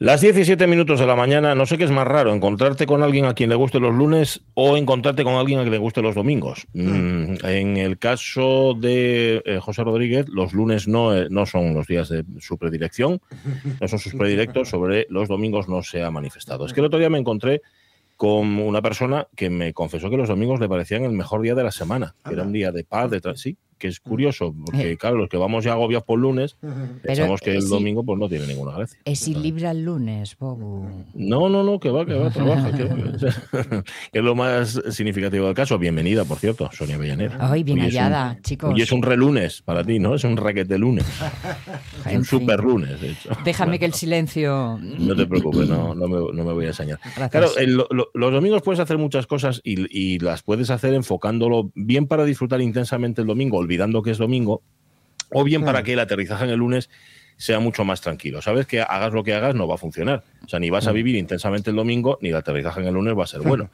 Las 17 minutos de la mañana, no sé qué es más raro, encontrarte con alguien a quien le guste los lunes o encontrarte con alguien a quien le guste los domingos. Mm, en el caso de eh, José Rodríguez, los lunes no, eh, no son los días de su predilección, no son sus predilectos, sobre los domingos no se ha manifestado. Es que el otro día me encontré con una persona que me confesó que los domingos le parecían el mejor día de la semana, que era un día de paz, de sí, que es curioso, porque claro, los que vamos ya agobiados por lunes, pensamos que eh, el domingo pues no tiene ninguna gracia. Es si libra el lunes, Bobu. No, no, no, que va, que va, trabaja. que, va. Es lo más significativo del caso. Bienvenida, por cierto, Sonia Avellaneda. Ay, bien Hoy es un- hallada, chicos. Hoy es un relunes para ti, ¿no? Es un raquete lunes. En un super lunes, de hecho. Déjame que el silencio. No te preocupes, no, no, me, no me voy a enseñar. Gracias. Claro, el- lo- los domingos puedes hacer muchas cosas y, y las puedes hacer enfocándolo bien para disfrutar intensamente el domingo, olvidando que es domingo, o bien para que el aterrizaje en el lunes sea mucho más tranquilo. Sabes que hagas lo que hagas no va a funcionar. O sea, ni vas a vivir intensamente el domingo, ni el aterrizaje en el lunes va a ser bueno.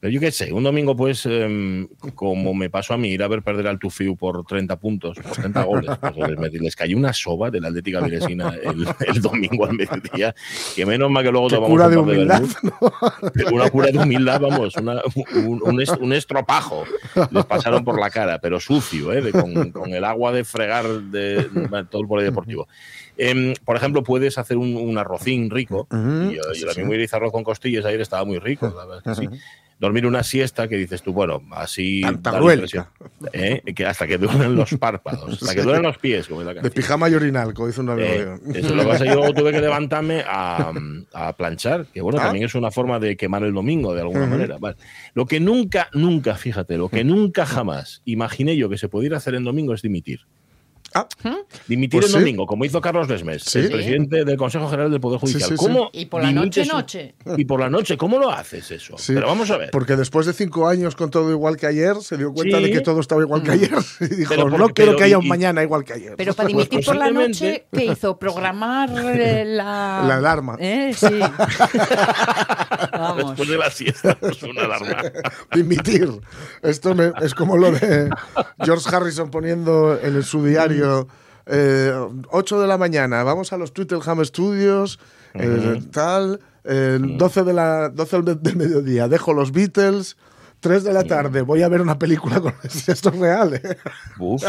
Pero yo qué sé, un domingo, pues, em, como me pasó a mí, ir a ver perder al Tufiu por 30 puntos, por 30 goles. pues, les, cayó una soba de la Atlética Viresina el, el domingo al mediodía, que menos mal que luego tomamos cura un de humildad. Una cura de humildad, vamos, una- un, un est- un estropajo. Les pasaron por la cara, pero sucio, ¿eh? con, con el agua de fregar de, todo el polideportivo. Em, por ejemplo, puedes hacer un, un arrocín rico. y yo, yo también me hice arroz con costillas ayer, estaba muy rico, la verdad es que sí. Dormir una siesta que dices tú, bueno, así. ¿eh? Que hasta que duelen los párpados, hasta que duelen los pies, como es la De canción. pijama y orinal, como dice un amigo Eh, eso lo que pasa, yo tuve que levantarme a, a planchar, que bueno, Ah. también es una forma de quemar el domingo de alguna manera. Vale. Lo que nunca, nunca, fíjate, lo que nunca jamás imaginé yo que se pudiera hacer en domingo es dimitir. Ah, Dimitir Pues sí. domingo, como hizo Carlos Lesmes, Sí. el presidente del Consejo General del Poder Judicial. sí, sí. ¿Cómo Y por la noche. Y por la noche, ¿cómo lo haces eso? sí. Pero vamos a ver. Porque después de cinco años con todo igual que ayer, se dio cuenta Sí. de que todo estaba igual que ayer. Y dijo, Pero porque- no quiero que haya un y- mañana igual que ayer. Pero para dimitir por la noche, ¿qué hizo? Programar eh, la. La alarma. ¿Eh? Sí. Vamos. Después de la siesta, es una alarma. Dimitir. Esto me- es como lo de George Harrison poniendo en su diario eh, 8 de la mañana, vamos a los Twitterham Studios, eh, tal, eh, 12, de la, 12 del, del mediodía, dejo los Beatles. 3 de la tarde, voy a ver una película con esto es real. ¿eh? Uf,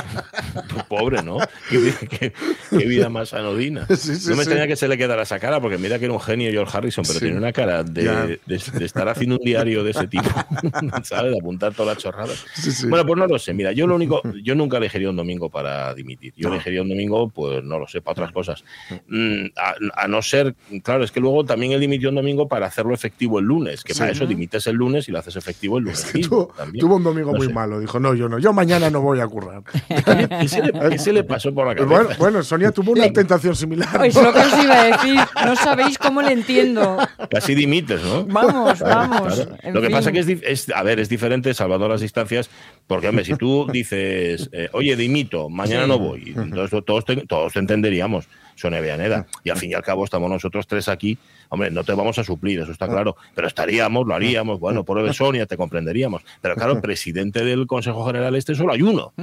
pobre, ¿no? Qué, vi- qué- qué vida más anodina. Sí, sí, no me sí. tenía que se le quedara esa cara, porque mira que era un genio George Harrison, pero tiene una cara de, de- de estar haciendo un diario de ese tipo, ¿sabes? De apuntar todas las chorradas. Bueno, pues no lo sé. Mira, yo lo único, yo nunca elegiría un domingo para dimitir. Yo elegiría un domingo, pues no lo sé, para otras cosas. Mm, A, a no ser, claro, es que luego también él dimitió un domingo para hacerlo efectivo el lunes, que para eso dimites el lunes y lo haces efectivo el lunes. Es que tuvo, un domingo No muy sé. malo. Dijo, no, yo no, yo mañana no voy a currar. ¿Qué se le, qué se le pasó por la cabeza? Bueno, bueno, Sonia tuvo una tentación similar. Es lo que os iba a decir. No sabéis cómo le entiendo. Casi dimites, ¿no? Vamos, vamos. Claro. Lo que fin. pasa que es, es- a ver, es diferente salvando las distancias, porque, hombre, si tú dices, eh, oye, dimito, mañana no voy, entonces todos te, todos te entenderíamos, Sonia Villaneda, y al fin y al cabo estamos nosotros tres aquí, hombre, no te vamos a suplir, eso está claro, pero estaríamos, lo haríamos, bueno, por Sonia, te comprenderíamos, pero claro, presidente del Consejo General este solo hay uno,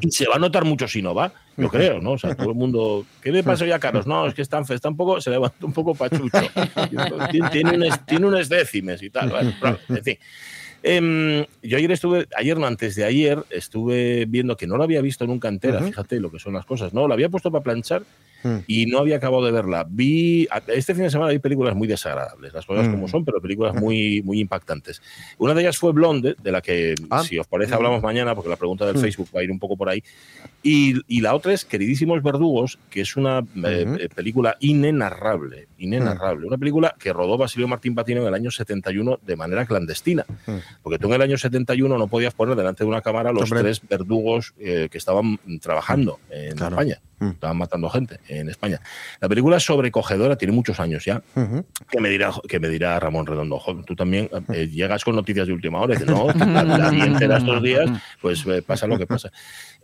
y se va a notar mucho si no va, yo creo, ¿no? O sea, todo el mundo, ¿qué le pasa hoy a Carlos? No, es que está, está un poco, se levanta un poco pachucho, tiene, unos, tiene unos décimes y tal, bueno, claro, en fin. Em, yo ayer estuve, ayer no, antes de ayer, estuve viendo que no la había visto nunca entera, fíjate lo que son las cosas, ¿no? La había puesto para planchar y no había acabado de verla. Vi, este fin de semana vi películas muy desagradables, las cosas como son, pero películas muy, muy impactantes. Una de ellas fue Blonde, de la que, Ah. si os parece, hablamos mañana, porque la pregunta del Facebook va a ir un poco por ahí. Y, y la otra es Queridísimos Verdugos, que es una eh, película inenarrable, inenarrable. Una película que rodó Basilio Martín Patino en el año 71 de manera clandestina. Porque tú en el año 71 no podías poner delante de una cámara los Hombre. tres verdugos eh, que estaban trabajando en Claro. España. Mm. Estaban matando gente en España. La película es sobrecogedora, tiene muchos años ya. Ujú. Que me dirá, que me dirá Ramón Redondo, "Jo, tú también eh, llegas con noticias de última hora y dices, no, la, la vi entera estos días, pues eh, pasa lo que pasa.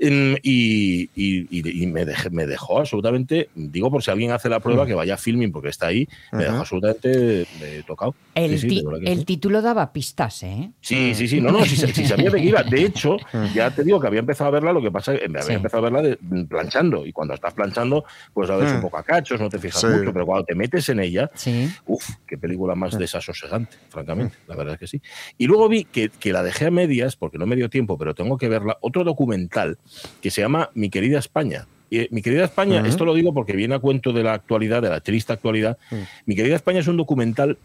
Em, y y- y- y me, dejé- me dejó absolutamente, digo por si alguien hace la prueba, que vaya a filming porque está ahí, me dejó absolutamente eh, tocado. El, Sí, sí, que el sí. título daba pistas, ¿eh? Sí, sí, sí, no, no, si, si sabía de qué iba. De hecho, ya te digo que había empezado a verla, lo que pasa es que había Sí. empezado a verla de- planchando. Y cuando cuando estás planchando, pues la ves un Mm. poco a cachos, no te fijas Sí. mucho, pero cuando te metes en ella, Sí. Uf, qué película más desasosegante, francamente, la verdad es que sí. Y luego vi que, que la dejé a medias, porque no me dio tiempo, pero tengo que verla, otro documental que se llama Mi querida España. Y, eh, Mi querida España, esto lo digo porque viene a cuento de la actualidad, de la triste actualidad. Mi querida España es un documental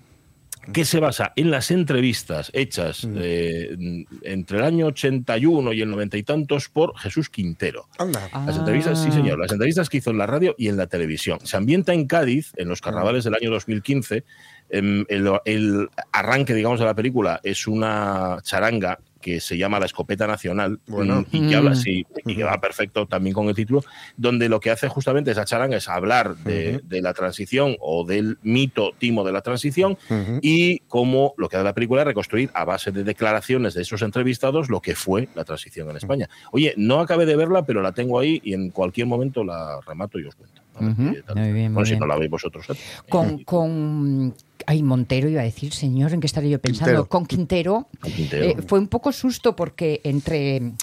que se basa en las entrevistas hechas eh, entre el año 81 y el 90 y tantos por Jesús Quintero. Anda. Las entrevistas, sí Ah. señor, las entrevistas que hizo en la radio y en la televisión. Se ambienta en Cádiz, en los carnavales del año 2015. Em, El, el arranque, digamos, de la película es una charanga que se llama La Escopeta Nacional Bueno. y que habla, Mm. sí, y que va perfecto también con el título, donde lo que hace justamente esa charanga es hablar de, de la transición o del mito timo de la transición y cómo lo que hace la película es reconstruir a base de declaraciones de esos entrevistados lo que fue la transición en España. Oye, no acabé de verla, pero la tengo ahí y en cualquier momento la remato y os cuento. Qué tal. Muy bien, muy Bueno, si bien. no la veis vosotros. ¿eh? Con, con. Ay, Montero iba a decir, señor, ¿en qué estaría yo pensando? Quintero. Con Quintero. Con Quintero. eh, fue un poco susto porque entre.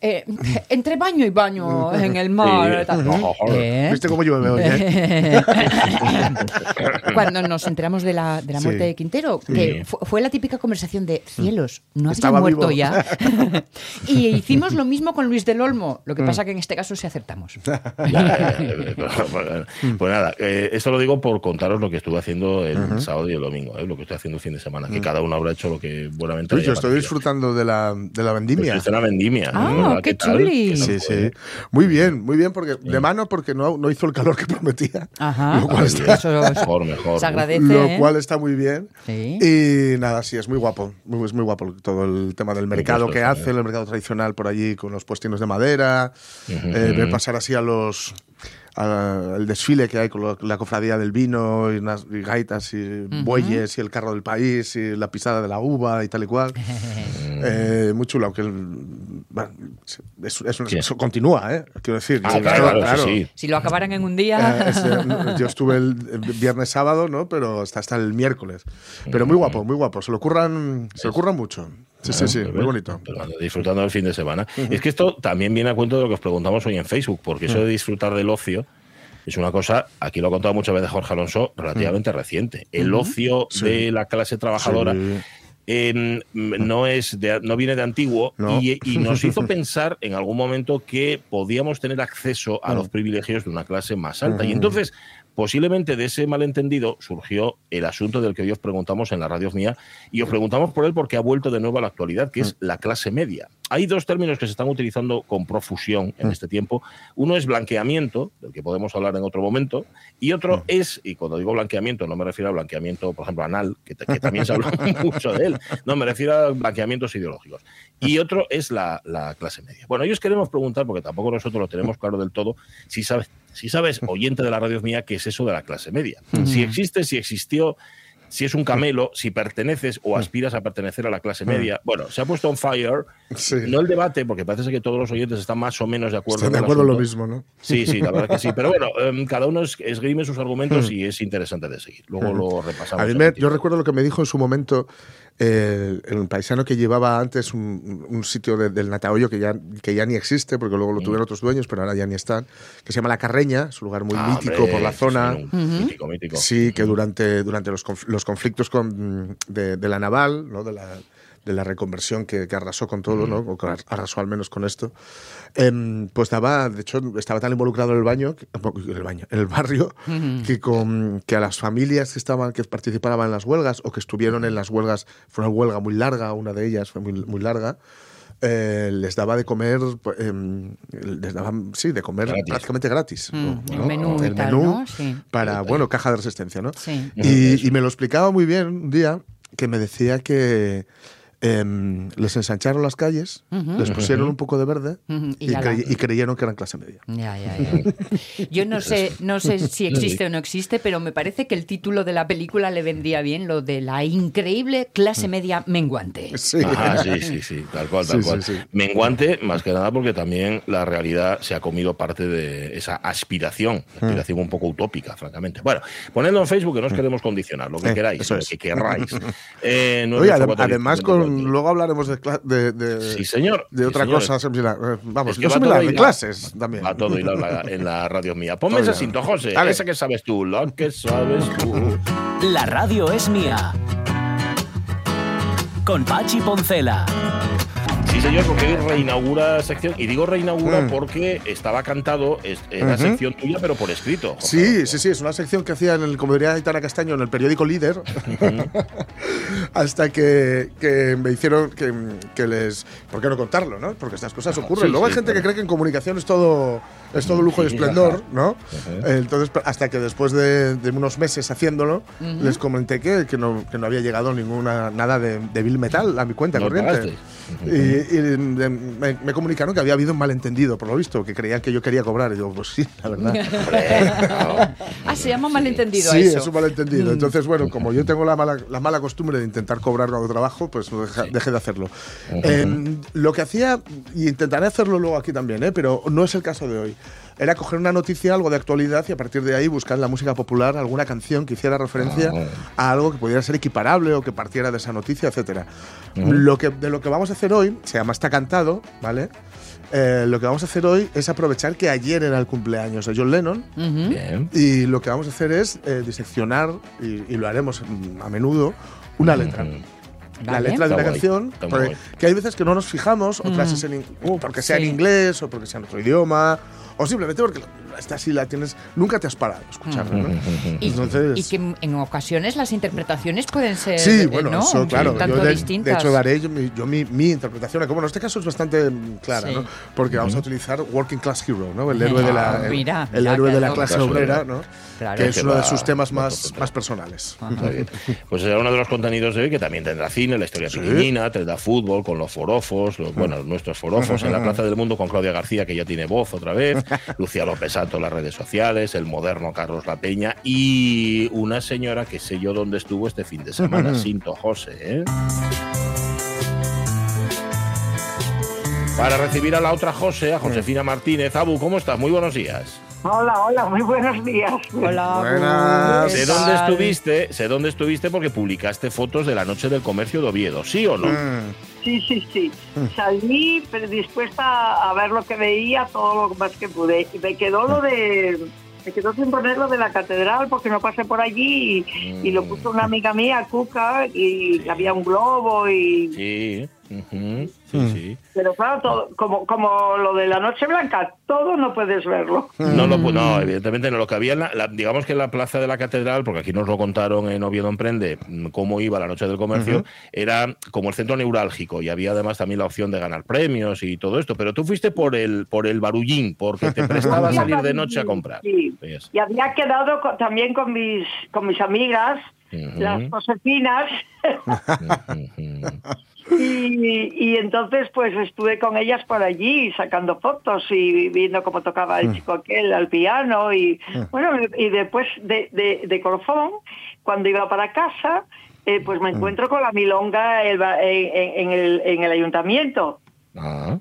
Eh, entre baño y baño en el mar. Sí. tal, Ujú. ¿eh? ¿Viste cómo llueve hoy? eh? Cuando nos enteramos de la, de la Sí. muerte de Quintero, que Sí. fu- fue la típica conversación de cielos, no había Estaba muerto vivo. ya. y hicimos lo mismo con Luis del Olmo, lo que Mm. pasa que en este caso sí acertamos. Pues, nada, eh, esto lo digo por contaros lo que estuve haciendo el sábado y el domingo, eh, lo que estoy haciendo el fin de semana, que cada uno habrá hecho lo que buenamente yo estoy disfrutando de la, de la Pues vendimia. es una vendimia. Ah, ¿no? Qué chuli. ¿Qué tal Sí, sí. Muy bien, muy bien, porque de mano, porque no, no hizo el calor que prometía. Ajá. Lo cual está, Eso Mejor, mejor. se agradece. lo ¿eh? cual está muy bien. Sí. Y nada, sí, es muy guapo. Muy, es muy guapo todo el tema del mercado que ¿eh? hacen, el mercado tradicional por allí con los puestinos de madera. Ujú, eh, ver ujú. pasar así a los. A- el desfile que hay con la cofradía del vino y, unas, y gaitas y bueyes y el carro del país y la pisada de la uva y tal y cual. Eh, muy chulo, aunque el- bueno, es- es un- Sí. eso continúa, ¿eh? Quiero decir, Ah, que claro, esto, claro, sí, sí. Si lo acabaran en un día. eh, es- yo estuve el viernes sábado, ¿no? Pero hasta, hasta el miércoles. Pero muy guapo, muy guapo. Se lo curran, se lo curran mucho. Sí, sí, sí, muy bonito. pero Disfrutando del fin de semana. Es que esto también viene a cuento de lo que os preguntamos hoy en Facebook, porque eso de disfrutar del ocio es una cosa, aquí lo ha contado muchas veces Jorge Alonso, relativamente reciente. El ocio Sí. de la clase trabajadora Sí. eh, no es de- no viene de antiguo No. y, y nos hizo pensar en algún momento que podíamos tener acceso a los privilegios de una clase más alta. Y entonces, posiblemente de ese malentendido surgió el asunto del que hoy os preguntamos en la radio mía y os preguntamos por él porque ha vuelto de nuevo a la actualidad, que es la clase media. Hay dos términos que se están utilizando con profusión en este tiempo. Uno es blanqueamiento, del que podemos hablar en otro momento, y otro es, y cuando digo blanqueamiento no me refiero a blanqueamiento, por ejemplo, anal, que, que también se habla mucho de él, no, me refiero a blanqueamientos ideológicos. Y otro es la, la clase media. Bueno, ellos queremos preguntar, porque tampoco nosotros lo tenemos claro del todo, si sabes, si sabes, oyente de la radio mía, qué es eso de la clase media. Si existe, si existió, si es un camelo, si perteneces o aspiras a pertenecer a la clase media. Bueno, se ha puesto on fire, Sí. no el debate, porque parece que todos los oyentes están más o menos de acuerdo. Están de acuerdo en lo mismo, ¿no? Sí, sí, la verdad que sí. Pero bueno, em, cada uno es- esgrime sus argumentos y es interesante de seguir. Luego lo repasamos. A mí me- yo recuerdo lo que me dijo en su momento eh, el paisano que llevaba antes un, un sitio de- del Natahoyo que ya, que ya ni existe, porque luego lo tuvieron otros dueños, pero ahora ya ni están, que se llama La Carreña, es un lugar muy Ah, mítico hombre, por la sí, zona. un Mítico, mítico. Sí, que durante, durante los, conf- los conflictos con, de, de la naval, ¿no? de, la, de la reconversión que, que arrasó con todo, ¿no? o que arrasó al menos con esto, em, pues daba, de hecho, estaba tan involucrado en el baño, en el baño, en el barrio, que, con, que a las familias que estaban, que participaban en las huelgas o que estuvieron en las huelgas, fue una huelga muy larga, una de ellas fue muy, muy larga. eh, les daba de comer, em, les daban, sí, de comer Gratis. prácticamente gratis. Mm, ¿no? el menú y el tal, menú ¿no? Sí. para, bueno, caja de resistencia, ¿no? Sí. Y, y me lo explicaba muy bien un día que me decía que em, les ensancharon las calles, les pusieron un poco de verde y y, ala. crey- y creyeron que eran clase media. Ya, ya, ya. Yo no sé, no sé si existe o no existe, pero me parece que el título de la película le vendría bien lo de la increíble clase media menguante. Sí. Ajá, sí, sí, sí, tal cual, tal Sí, cual. sí. Menguante, más que nada porque también la realidad se ha comido parte de esa aspiración, Hmm. aspiración un poco utópica, francamente. Bueno, ponedlo en Facebook que no os queremos condicionar, lo que Eh, queráis, lo es. que queráis. Eh, Oye, adem- 984 además con, luego hablaremos de, de, de, sí, señor. de Sí, otra señor. cosa similar. Eh, Vamos, Es que yo va similar, todo de clases también. Va todo en la, en la radio mía. Ponme ese cinto, José. Dale. Ese que sabes tú. Lo que sabes tú. La radio es mía. Con Pachi Poncela. Sí, señor, porque hoy reinaugura sección. Y digo reinaugura Mm. porque estaba cantado, era Ujú. sección tuya, pero por escrito. Sí, sí, sí, es una sección que hacía en el, como diría Aitana Castaño, en el periódico Líder, hasta que, que me hicieron que, que les... ¿Por qué no contarlo, no? Porque estas cosas ocurren. Sí, Luego hay gente claro. que cree que en comunicación es todo, es todo lujo y Sí, esplendor. ¿no? Entonces, hasta que después de, de unos meses haciéndolo, les comenté que, que no, que no había llegado ninguna nada de, de Bill Metal a mi cuenta No corriente. Y, y de- me, me comunicaron que había habido un malentendido, por lo visto, que creían que yo quería cobrar. Y digo, pues sí, la verdad. Ah, se llama malentendido Sí, eso. es un malentendido. Entonces, bueno, como yo tengo la mala, la mala costumbre de intentar cobrar cuando trabajo, pues dejé de hacerlo. Eh, lo que hacía, y intentaré hacerlo luego aquí también, ¿eh? pero no es el caso de hoy, era coger una noticia, algo de actualidad, y a partir de ahí buscar en la música popular alguna canción que hiciera referencia a algo que pudiera ser equiparable o que partiera de esa noticia, etcétera. Lo que, de lo que vamos a hacer hoy, se llama Está Cantado, ¿vale? Eh, lo que vamos a hacer hoy es aprovechar que ayer era el cumpleaños de John Lennon. Bien. Y lo que vamos a hacer es eh, diseccionar, y, y lo haremos mm, a menudo, una letra. La Vale. letra de una canción, porque- que hay veces que no nos fijamos, otras Mm. es en, in- uh, porque sea Sí. en inglés o porque sea en otro idioma, o simplemente porque esta sí la tienes, nunca te has parado a escucharla. ¿no? Y, Entonces- y que en- ocasiones las interpretaciones pueden ser Sí, eh, bueno, ¿no? eso, claro. tanto yo de, distintas. de hecho, daré yo, mi, yo mi, mi interpretación. Como en este caso es bastante mm, clara, Sí. ¿no? Porque vamos a utilizar Working Class Hero, ¿no? El héroe de la, Ah, el, mira, el mira, héroe de la claro. clase obrera. ¿no? Claro. que es Que uno de sus temas más, más personales. Bien. Pues será uno de los contenidos de hoy que también tendrá cine, la historia pequeñina, tendrá fútbol con los forofos, los, bueno, nuestros forofos en la Plaza del Mundo con Claudia García, que ya tiene voz otra vez, Lucía López Santo en las redes sociales, el moderno Carlos La Peña y una señora que sé yo dónde estuvo este fin de semana, Sinto José. ¿eh? Para recibir a la otra José, a Josefina Martínez. Abu, ¿cómo estás? Muy buenos días. Hola, hola, muy buenos días. Hola, Buenas. ¿qué Sé dónde estuviste, sé dónde estuviste porque publicaste fotos de la noche del comercio de Oviedo, ¿sí o no? Mm. Sí, sí, sí. Salí predispuesta a ver lo que veía, todo lo más que pude. Y me quedó lo de. Me quedó sin poner lo de la catedral porque no pasé por allí y, y lo puso una amiga mía, Cuca, y había un globo y. Sí, sí, Mm. sí. Pero claro, todo, como, como lo de la Noche Blanca, todo no puedes verlo. No, lo no, evidentemente no. Lo que había, en la, la- digamos que en la plaza de la catedral, porque aquí nos lo contaron en Oviedo Emprende, mm, cómo iba la noche del comercio, era como el centro neurálgico y había además también la opción de ganar premios y todo esto. Pero tú fuiste por el, por el barullín, porque te prestaba salir de noche a comprar. Sí. Y había quedado también con mis, con mis amigas, las Josefinas. Ujú. Y, y entonces pues estuve con ellas por allí sacando fotos y viendo cómo tocaba el chico aquel al piano y bueno y después de, de, de colofón cuando iba para casa eh, pues me encuentro con la milonga en, en- en el, en el ayuntamiento. Ah.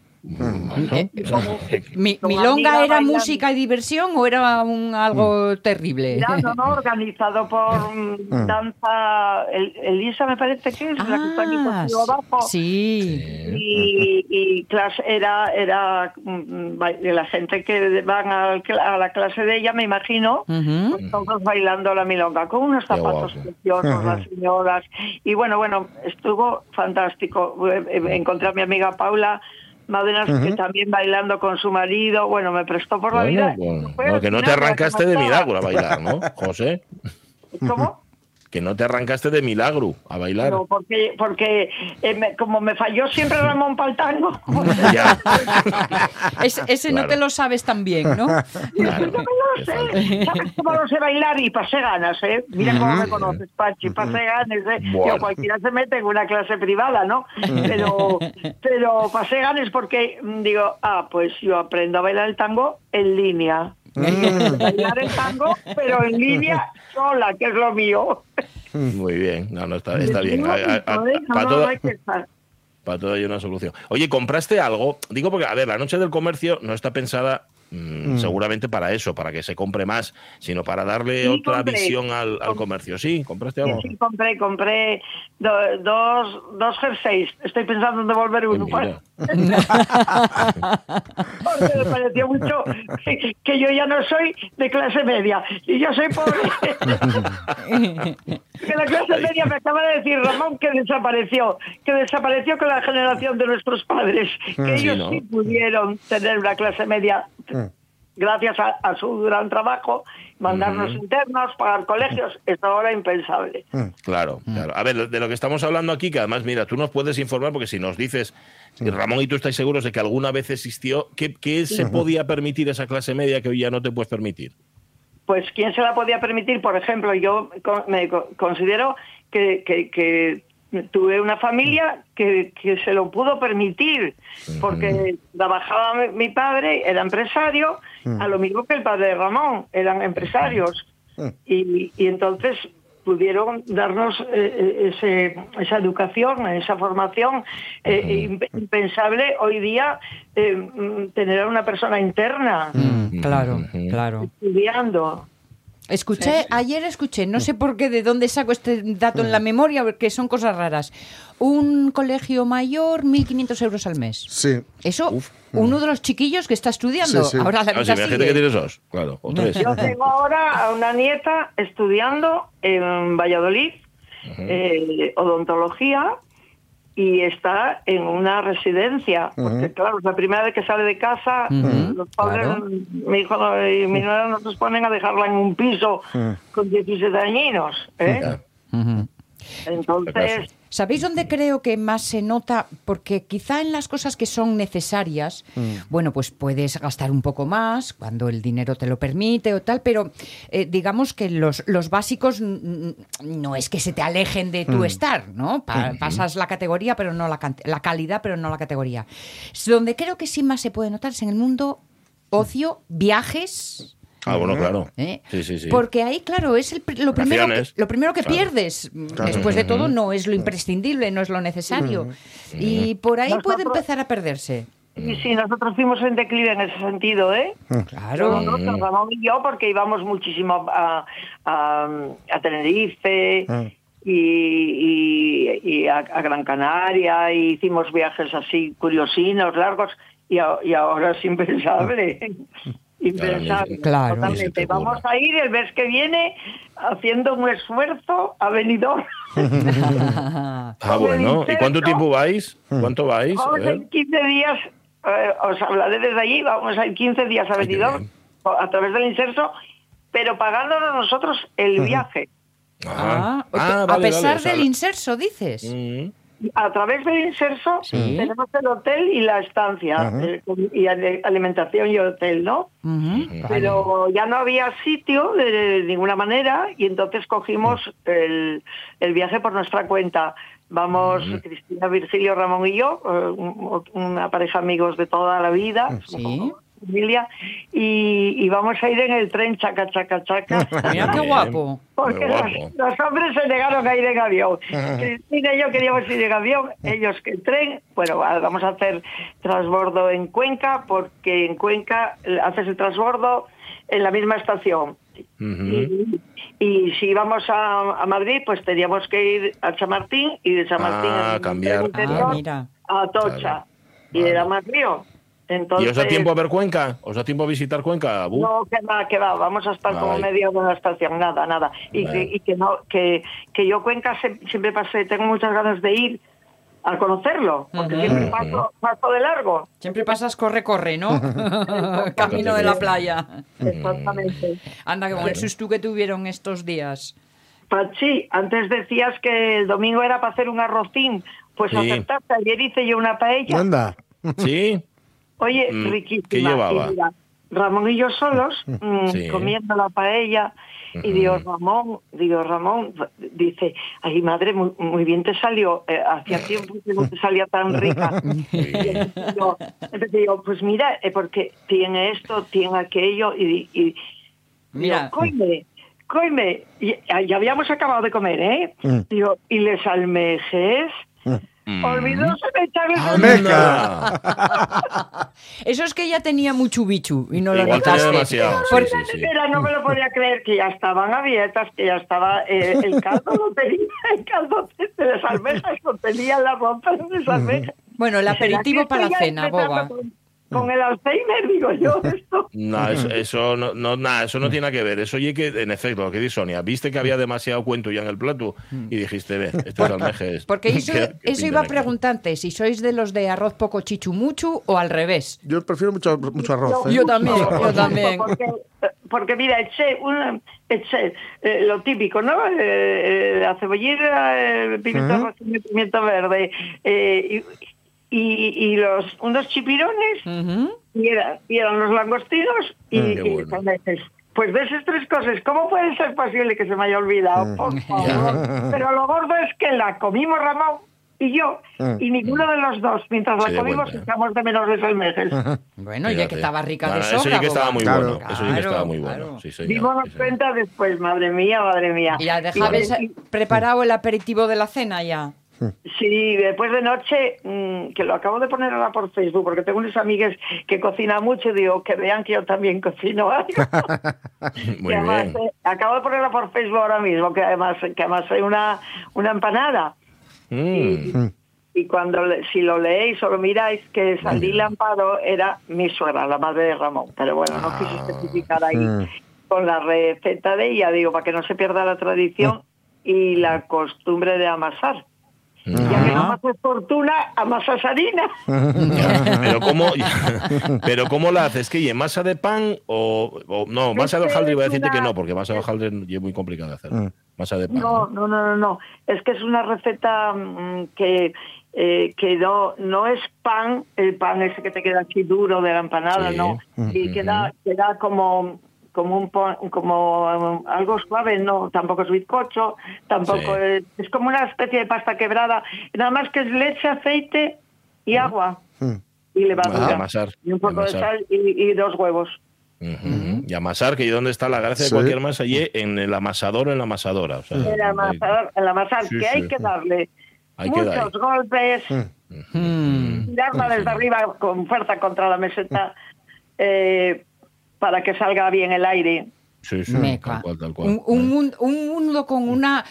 Eh, Mi, Como ¿Milonga era bailando. música y diversión o era un algo terrible? Ya, no, no, organizado por mm, danza. El- Elisa me parece que es la que está aquí Ah, contigo abajo. sí. y, y clase era era mm, ba- la gente que van al cla- a la clase de ella me imagino Ujú. pues todos bailando la milonga con unos zapatos preciosos las señoras. Y bueno bueno estuvo fantástico. Eh, eh, encontré a mi amiga Paula Madenas que también bailando con su marido bueno me prestó por la Bueno, vida bueno. No, que no te arrancaste de milagro a bailar, ¿no, José? ¿Cómo? Que no te arrancaste de milagro a bailar. Pero porque, porque eh, me- como me falló siempre Ramón Paltango, Ya. Ese, ese no Claro. te lo sabes tan bien, ¿no? Claro. no lo sé. ¿Sabes cómo lo sé bailar? Y pasé ganas, ¿eh? Mira cómo me conoces, Pachi, pasé ganas, ¿eh? Bueno. Yo, cualquiera se mete en una clase privada, ¿no? Pero, pero pasé ganas porque mm, digo, ah, pues yo aprendo a bailar el tango en línea. bailar el tango, pero en línea sola, que es lo mío. Muy bien, no, no, está, está bien. A- a- a- Para todo, para todo hay una solución. Oye, ¿compraste algo? Digo porque, a ver, la noche del comercio no está pensada mm, seguramente para eso, para que se compre más, sino para darle Sí, otra compré. visión al, al Com- comercio. Sí, compraste Sí, algo. sí, compré, compré do- dos, dos jerseys. Estoy pensando en devolver uno. Porque me pareció mucho que, que yo ya no soy de clase media y yo soy pobre. que la clase media me acaba de decir Ramón que desapareció, que desapareció con la generación de nuestros padres, que Sí, ellos ¿no? sí pudieron tener una clase media gracias a, a su gran trabajo, mandarnos internos, pagar colegios, es ahora impensable. Claro, claro. A ver, de lo que estamos hablando aquí, que además, mira, tú nos puedes informar, porque si nos dices, si Ramón y tú estáis seguros de que alguna vez existió, ¿qué, qué se podía permitir esa clase media que hoy ya no te puedes permitir? Pues quién se la podía permitir por ejemplo yo me co- considero que, que- que tuve una familia que, que se lo pudo permitir porque trabajaba mi- mi padre era empresario a lo mismo que el padre de Ramón eran empresarios. Y, y entonces pudieron darnos eh, eh, ese- esa educación, esa formación eh, imp- impensable hoy día eh, mm, tener a una persona interna Mm, claro, claro. estudiando. Escuché, ayer escuché, no sé por qué, de dónde saco este dato en la memoria, porque son cosas raras. Un colegio mayor, 1.500 euros al mes. Sí. Eso, uno de los chiquillos que está estudiando. Sí, sí. Ahora la Ah, sí, sigue. que tienes dos, claro, o tres. Yo tengo ahora a una nieta estudiando en Valladolid eh, odontología y está en una residencia. Porque, claro, es la primera vez que sale de casa. Los padres, claro. mi hijo y mi nuera nos ponen a dejarla en un piso con 17 añinos. ¿eh? Entonces, ¿Sabéis dónde creo que más se nota? Porque quizá en las cosas que son necesarias, bueno, pues puedes gastar un poco más cuando el dinero te lo permite o tal, pero eh, digamos que los, los básicos mm, no es que se te alejen de tu estar, ¿no? Pa- Pasas la categoría, pero no la, la calidad, pero no la categoría. Donde creo que sí más se puede notar es en el mundo ocio, viajes. Ah, bueno, claro. ¿eh? Sí, sí, sí. Porque ahí, claro, es el lo primero que, lo primero que Claro. pierdes. Después de todo, no es lo imprescindible, no es lo necesario. Y por ahí puede empezar a perderse. y sí, nosotros fuimos en declive en ese sentido, ¿eh? Claro. Nosotros, Ramón y yo, porque íbamos muchísimo a, a, a Tenerife y, y- y a, a Gran Canaria, y hicimos viajes así curiosinos, largos, y, a- y ahora es impensable. Impensable. Claro. Totalmente. Vamos a ir el mes que viene haciendo un esfuerzo a Benidorm. Ah, bueno. ¿Y cuánto tiempo vais? ¿Cuánto vais? A Vamos a ir 15 días, eh, os hablaré desde allí, vamos a ir 15 días a Ay, Benidorm bien. a través del inserso, pero pagándonos nosotros el viaje. Ah, Ah, a vale, pesar vale, o sea, del inserso, dices. Mm. A través del inserso Sí. tenemos el hotel y la estancia, eh, y alimentación y hotel, ¿no? Pero ya no había sitio de, ninguna manera y entonces cogimos el, el viaje por nuestra cuenta. Vamos, Cristina, Virgilio, Ramón y yo, eh, un- una pareja amigos de toda la vida, Sí. Familia, y, y vamos a ir en el tren chaca, chaca, chaca. Mira qué guapo. Porque los, guapo. los hombres se negaron a ir en avión. Cristina y yo queríamos ir en avión, ellos que en tren. Bueno, va- vamos a hacer transbordo en Cuenca, porque en Cuenca haces el transbordo en la misma estación. y, y si íbamos a, a Madrid, pues teníamos que ir a Chamartín y de Chamartín Ah, en cambiar. el interior Ah, mira. a Atocha. Claro. Y Vale. era más río. ¿Y Entonces, os da tiempo a ver Cuenca? ¿Os da tiempo a visitar Cuenca? Bu? no, que va, que va, vamos a estar como Ay. media hora en la estación, nada, nada. Y, que, y que no, que, que yo Cuenca siempre pasé, tengo muchas ganas de ir a conocerlo, porque Ujú. siempre paso, paso de largo. Siempre pasas corre, corre, ¿no? Camino de la playa. Exactamente. Anda, que con el susto que tuvieron estos días. Pachi, antes decías que el domingo era para hacer un arrocín, pues Sí. aceptaste, ayer hice yo una paella. Anda. ¿Sí? Oye, Mm, riquísima. ¿qué llevaba? Mira, Ramón y yo solos, mm, Sí. comiendo la paella, y digo, Ramón, digo, Ramón, dice, ay madre, muy, muy bien te salió, eh, hacía tiempo que no te salía tan rica. Y entonces digo, entonces digo, pues mira, eh, porque tiene esto, tiene aquello, y, y Mira. digo, coime, coime, y, ya habíamos acabado de comer, ¿eh? Mm. Digo, y les almejes, Mm. Olvidóse de echarle Almeja. Eso es que ella tenía mucho bichu y no lo Igual tenía notaste. demasiado, sí, Porque- sí, sí. Era, no me lo podía creer que ya estaban abiertas, que ya estaba eh, el caldo lo tenía, el caldo de las almejas lo tenía en la ropa de las almejas. Bueno, el ¿Será que aperitivo para la ya cena, boba. Con, con el Alzheimer, digo yo, esto. No, eso, eso no, no, nada, eso no tiene nada que ver. Eso oye que, en efecto, lo que dice Sonia, viste que había demasiado cuento ya en el plato y dijiste, ve, estos almejes. Porque eso, que- que eso iba a preguntarte si sois de los de arroz poco chichumuchu o al revés. Yo prefiero mucho, mucho arroz. ¿eh? Yo también, yo también. Porque, porque mira, eché, una, eché eh, lo típico, ¿no? Eh, eh, la cebollita, el pimiento rojo y el pimiento verde, eh, y, y, y los unos chipirones, Ujú. y, era- y eran los langostinos y, qué y bueno. Pues de esas tres cosas, ¿cómo puede ser posible que se me haya olvidado? Por favor. Pero lo gordo es que la comimos Ramón y yo, Mm. y ninguno de los dos, mientras la dio comimos, ¿eh? echamos de menos las almejas. Bueno, ya Fíjate. que estaba rica Bueno, de sobra. Eso sí que estaba muy Claro. bueno. Eso sí que Claro, estaba muy bueno. claro. Sí, señor, Dimos sí, cuenta después, madre mía, madre mía. Y ya Y- preparado el aperitivo de la cena ya. Sí, después de noche, mm, que lo acabo de poner ahora por Facebook, porque tengo unas amigas que cocinan mucho y digo que vean que yo también cocino algo. Muy Que además, bien. eh, acabo de ponerla por Facebook ahora mismo, que además que además hay una, una empanada. Mm. Y cuando si lo leéis o lo miráis, que Sandila Amparo era mi suegra, la madre de Ramón. Pero bueno, no quise Ah. especificar ahí Mm. con la receta de ella, digo, para que no se pierda la tradición y la costumbre de amasar. Ya que no Ah. amasas fortuna, amasas harina. Ya, pero cómo pero cómo la haces que masa de pan o, o- no masa de hojaldre iba a decirte que no porque masa de hojaldre es muy complicado de hacer Mm. masa de pan No, no, no, no, no. Es que es una receta mm, que, eh, que no, no es pan, el pan ese que te queda así duro de la empanada, Sí. no. Y queda, queda como como un po- como um, algo suave, no, tampoco es bizcocho, tampoco Sí. es, es como una especie de pasta quebrada, nada más que es leche, aceite y agua Mm. y levadura Ah, amasar, y un poco de sal y, y dos huevos. Y amasar que dónde está la gracia Sí. de cualquier masa allí en el amasador o en la amasadora o sea, El amasar, el amasar Sí, que hay que darle Hay que muchos darle. golpes, Mm. tirarla desde arriba con fuerza contra la meseta eh, para que salga bien el aire. sí, sí, Meca. tal cual tal cual Un, un mun- un mundo con una,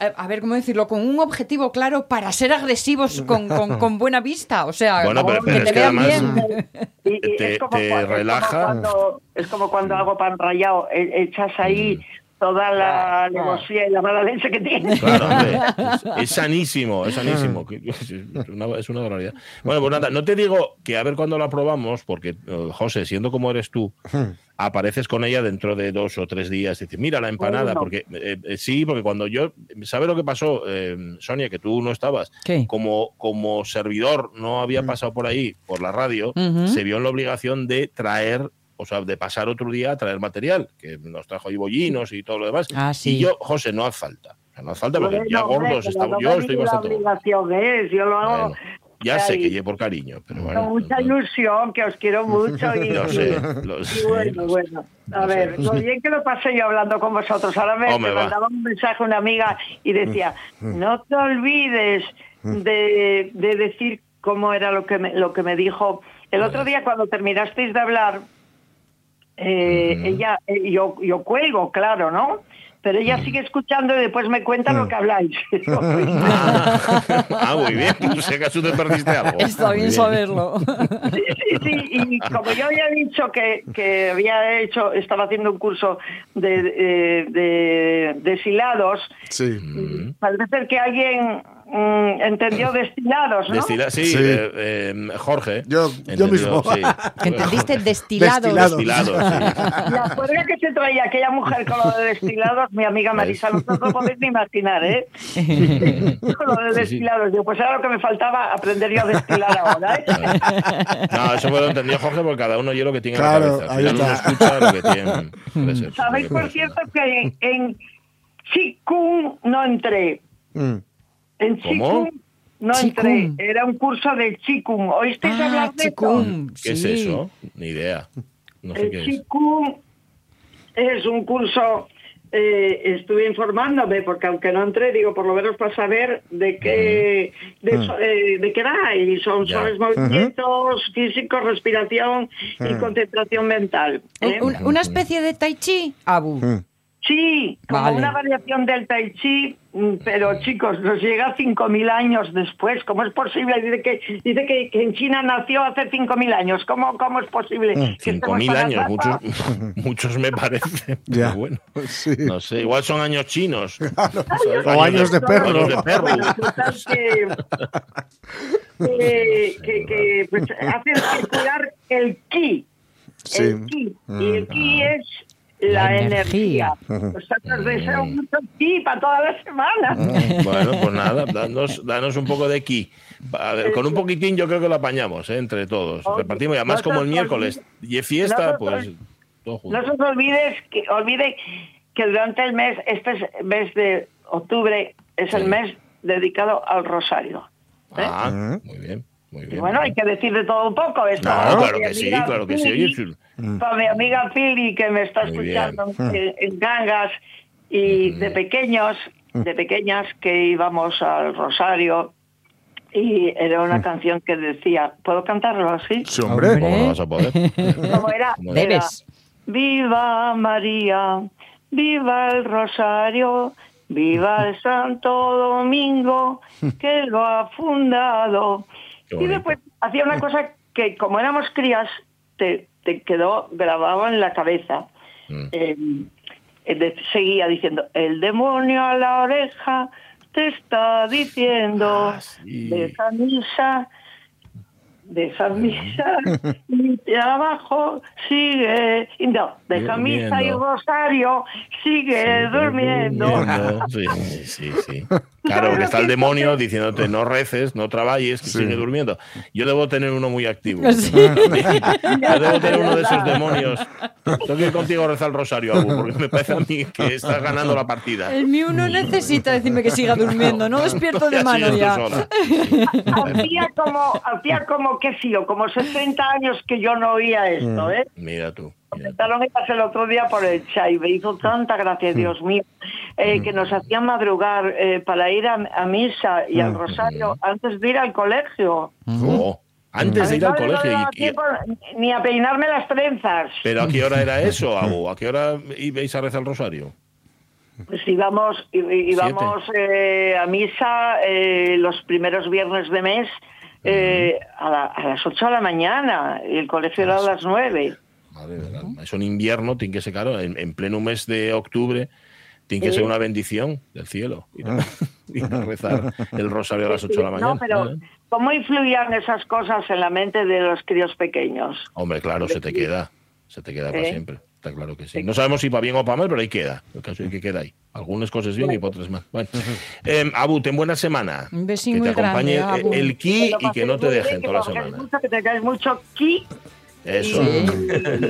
eh, a ver cómo decirlo, con un objetivo claro para ser agresivos con, con- con buena vista. O sea, Bueno, pero- que pero te vean bien. Y, y Te- es como, te cua- es como relaja. cuando, es como cuando hago pan rallado, e- echas ahí toda la alevosía y la mala leche que tiene. Claro, hombre, es, es sanísimo, es sanísimo. Es una, es una barbaridad. Bueno, pues nada, no te digo que a ver cuándo la probamos, porque, eh, José, siendo como eres tú, apareces con ella dentro de dos o tres días y dices, mira la empanada, Bueno. porque eh, eh, sí, porque cuando yo, ¿sabes lo que pasó, eh, Sonia, que tú no estabas? ¿Qué? Como, como servidor no había pasado por ahí, por la radio, se vio en la obligación de traer, o sea, de pasar otro día a traer material, que nos trajo ahí bollinos y todo lo demás. Ah, sí. Y yo, José, no hace falta. O sea, no hace falta porque Bueno, ya gordos estamos. no Yo estoy bastante gordo. obligación es, yo lo hago Bueno, ya sé que llevo por cariño, pero bueno. con mucha ilusión, que os quiero mucho. Y, Lo sé, lo y sé, bueno, bueno. A ver, lo bien que lo pasé yo hablando con vosotros. Ahora me, mandaba un mensaje una amiga y decía, no te olvides de, de decir cómo era lo que me, lo que me dijo. El otro día cuando terminasteis de hablar, eh, ella, eh, yo, yo cuelgo, claro, ¿no? Pero ella sigue escuchando y después me cuenta lo que habláis. Ah, muy bien. No sé acaso te perdiste algo. Está Muy bien saberlo. Sí, sí, sí, y como yo había dicho que, que había hecho, estaba haciendo un curso de, de, de Sí. parece ser que alguien mm, entendió destilados, ¿no? Destila- sí, Sí. eh, eh, Jorge. Yo- yo mismo. sí. Entendiste destilados. Destilados. Destilados, sí. La cuerda que se traía aquella mujer con lo de destilados, mi amiga Marisa, no os lo podéis ni imaginar, ¿eh? Con lo de Sí, sí. destilados. Digo, pues era lo que me faltaba aprender yo a destilar ahora, ¿eh? No, eso me lo entendió Jorge porque cada uno oye lo que tiene Claro, en la cabeza. Al ahí final uno escucha lo que tiene. Ser. Sabéis, por cierto, que en, en Chikung no entré. Mm. En ¿Cómo? Chikung no entré. Chikung. Era un curso de Chikung. ¿Oísteis Ah, hablar de eso? chikung, ¿Qué es eso? Ni idea. No sé El qué es. Chikung es un curso eh, estuve informándome, porque aunque no entré, digo, por lo menos para saber de qué, de, so- eh, de qué va. Y son suaves movimientos físicos, respiración y concentración mental. ¿eh? Un- una especie de tai chi, Abu. Sí, como Vale. una variación del tai chi, mm, pero chicos, nos llega 5.000 años después. ¿Cómo es posible? Dice que dice que, que en China nació hace 5.000 años. ¿Cómo, cómo es posible? que Cinco estemos mil tan años, muchos, muchos me parecen. Ya. pero bueno, Sí. no sé, igual son años chinos. O años de perro. Años de perro. Que, que, que- que, pues, hacen circular el ki. Sí. El ki. Y el ki es la, La energía. energía. Nosotros deseo mucho ki para toda la semana. Bueno, pues nada, danos, danos un poco de ki. A ver, con un poquitín yo creo que lo apañamos, ¿eh? entre todos. Oye, Repartimos, y además no como el miércoles y es fiesta, no pues olvides- todo No junto. se os olvides que, olvide que durante el mes, este es mes de octubre, es el Sí. mes dedicado al rosario. ¿eh? Ah, muy bien, muy Y bien. bueno, hay que decir de todo un poco. Esto Claro, para claro que sí, claro que sí. Oye, chul- Para mi amiga Pili, que me está Muy escuchando en, en Cangas, y de pequeños, de pequeñas que íbamos al rosario, y era una canción que decía, ¿puedo cantarlo así? Sí, hombre. ¿Cómo no vas a poder? ¿Cómo era? Como Era. Viva María, viva el Rosario, viva el Santo Domingo que lo ha fundado. Y después hacía una cosa que como éramos crías te, te quedó grabado en la cabeza. Mm. Eh, eh, de- seguía diciendo, el demonio a la oreja te está diciendo Ah, sí. de esa misa, de esa misa, y abajo sigue, y no, de esa misa y rosario sigue durmiendo. Durmiendo, sí, sí, sí. Claro, porque está el demonio diciéndote no reces, no trabajes, que sigue durmiendo. Yo debo tener uno muy activo. Sí. Yo debo tener uno de esos demonios. Tengo que ir contigo a rezar el rosario, Abu, porque me parece a mí que estás ganando la partida. El mío no necesita decirme que siga durmiendo, no despierto de mano ya. Hacía como, hacía como que sí, o como 60 años que yo no oía esto, ¿eh? Mira tú. Comentaron ellas el otro día por el chat y me hizo tanta gracia, Dios mío, eh, que nos hacían madrugar eh, para ir a, a misa y al rosario antes de ir al colegio. Oh, antes de ir al no colegio. y- y- ni a peinarme las trenzas. ¿Pero a qué hora era eso, Abu? ¿A qué hora ibais a rezar el rosario? Pues íbamos, íbamos eh, a misa eh, los primeros viernes de mes eh, a, la- a las 8 de la mañana y el colegio era a las 9. Madre. Eso en invierno tiene que ser, claro, en, en pleno mes de octubre, tiene que ser una bendición del cielo. Ir a, ir a rezar el rosario a las 8 de la mañana. No, pero ¿eh? ¿cómo influían esas cosas en la mente de los críos pequeños? Hombre, claro, se te queda. Se te queda para ¿Eh? siempre. Está claro que sí. No sabemos si para bien o para mal, pero ahí queda. El caso es que queda ahí. Algunas cosas bien y para otras mal. Bueno. Eh, Abu, ten buena semana. Un besín que te muy grande, acompañe Abu. el ki y que no te dejen toda la semana. que tengáis mucho ki Eso.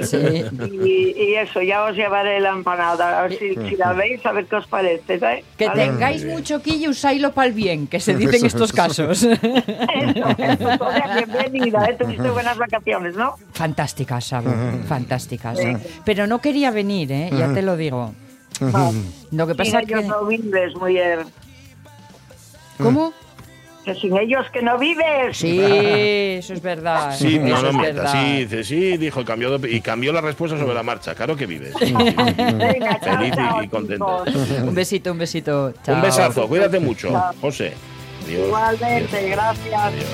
Sí. y, y eso, ya os llevaré la empanada. A ver si, si la veis, a ver qué os parece. ¿eh? Que ¿Vale? tengáis mucho quillo y usáislo para el bien, que se dice en estos casos. Eso, eso, bienvenida. ¿eh? Tuviste buenas vacaciones, ¿no? Fantásticas, Abu, fantásticas. Pero no quería venir, ¿eh? ya te lo digo. Lo que pasa ellos que... no vives, mujer. ¿Cómo? Que sin ellos que no vives. Sí, eso es verdad. Sí, no, eso no es verdad. Sí, dice, sí, dijo, cambió de- y cambió la respuesta sobre la marcha. Claro que vives. Venga, chao, Feliz y- chao, y contenta. chicos. Un besito, un besito. Chao. Un besazo, cuídate mucho, José. Adiós. Igualmente, Adiós. gracias. Adiós.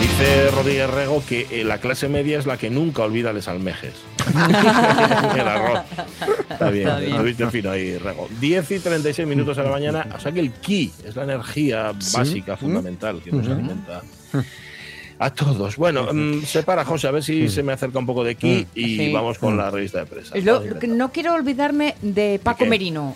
Dice Rodríguez Rego que eh, la clase media es la que nunca olvida les almejes. El arroz. Está bien, Está bien. lo viste fino ahí, Rego. 10 y 36 minutos a la mañana. O sea que el ki es la energía básica, fundamental, que nos alimenta. A todos. Bueno, mm, se para José, a ver si se me acerca un poco de ki y Sí. vamos con la revista de prensa. Lo- no quiero olvidarme de Paco? Merino.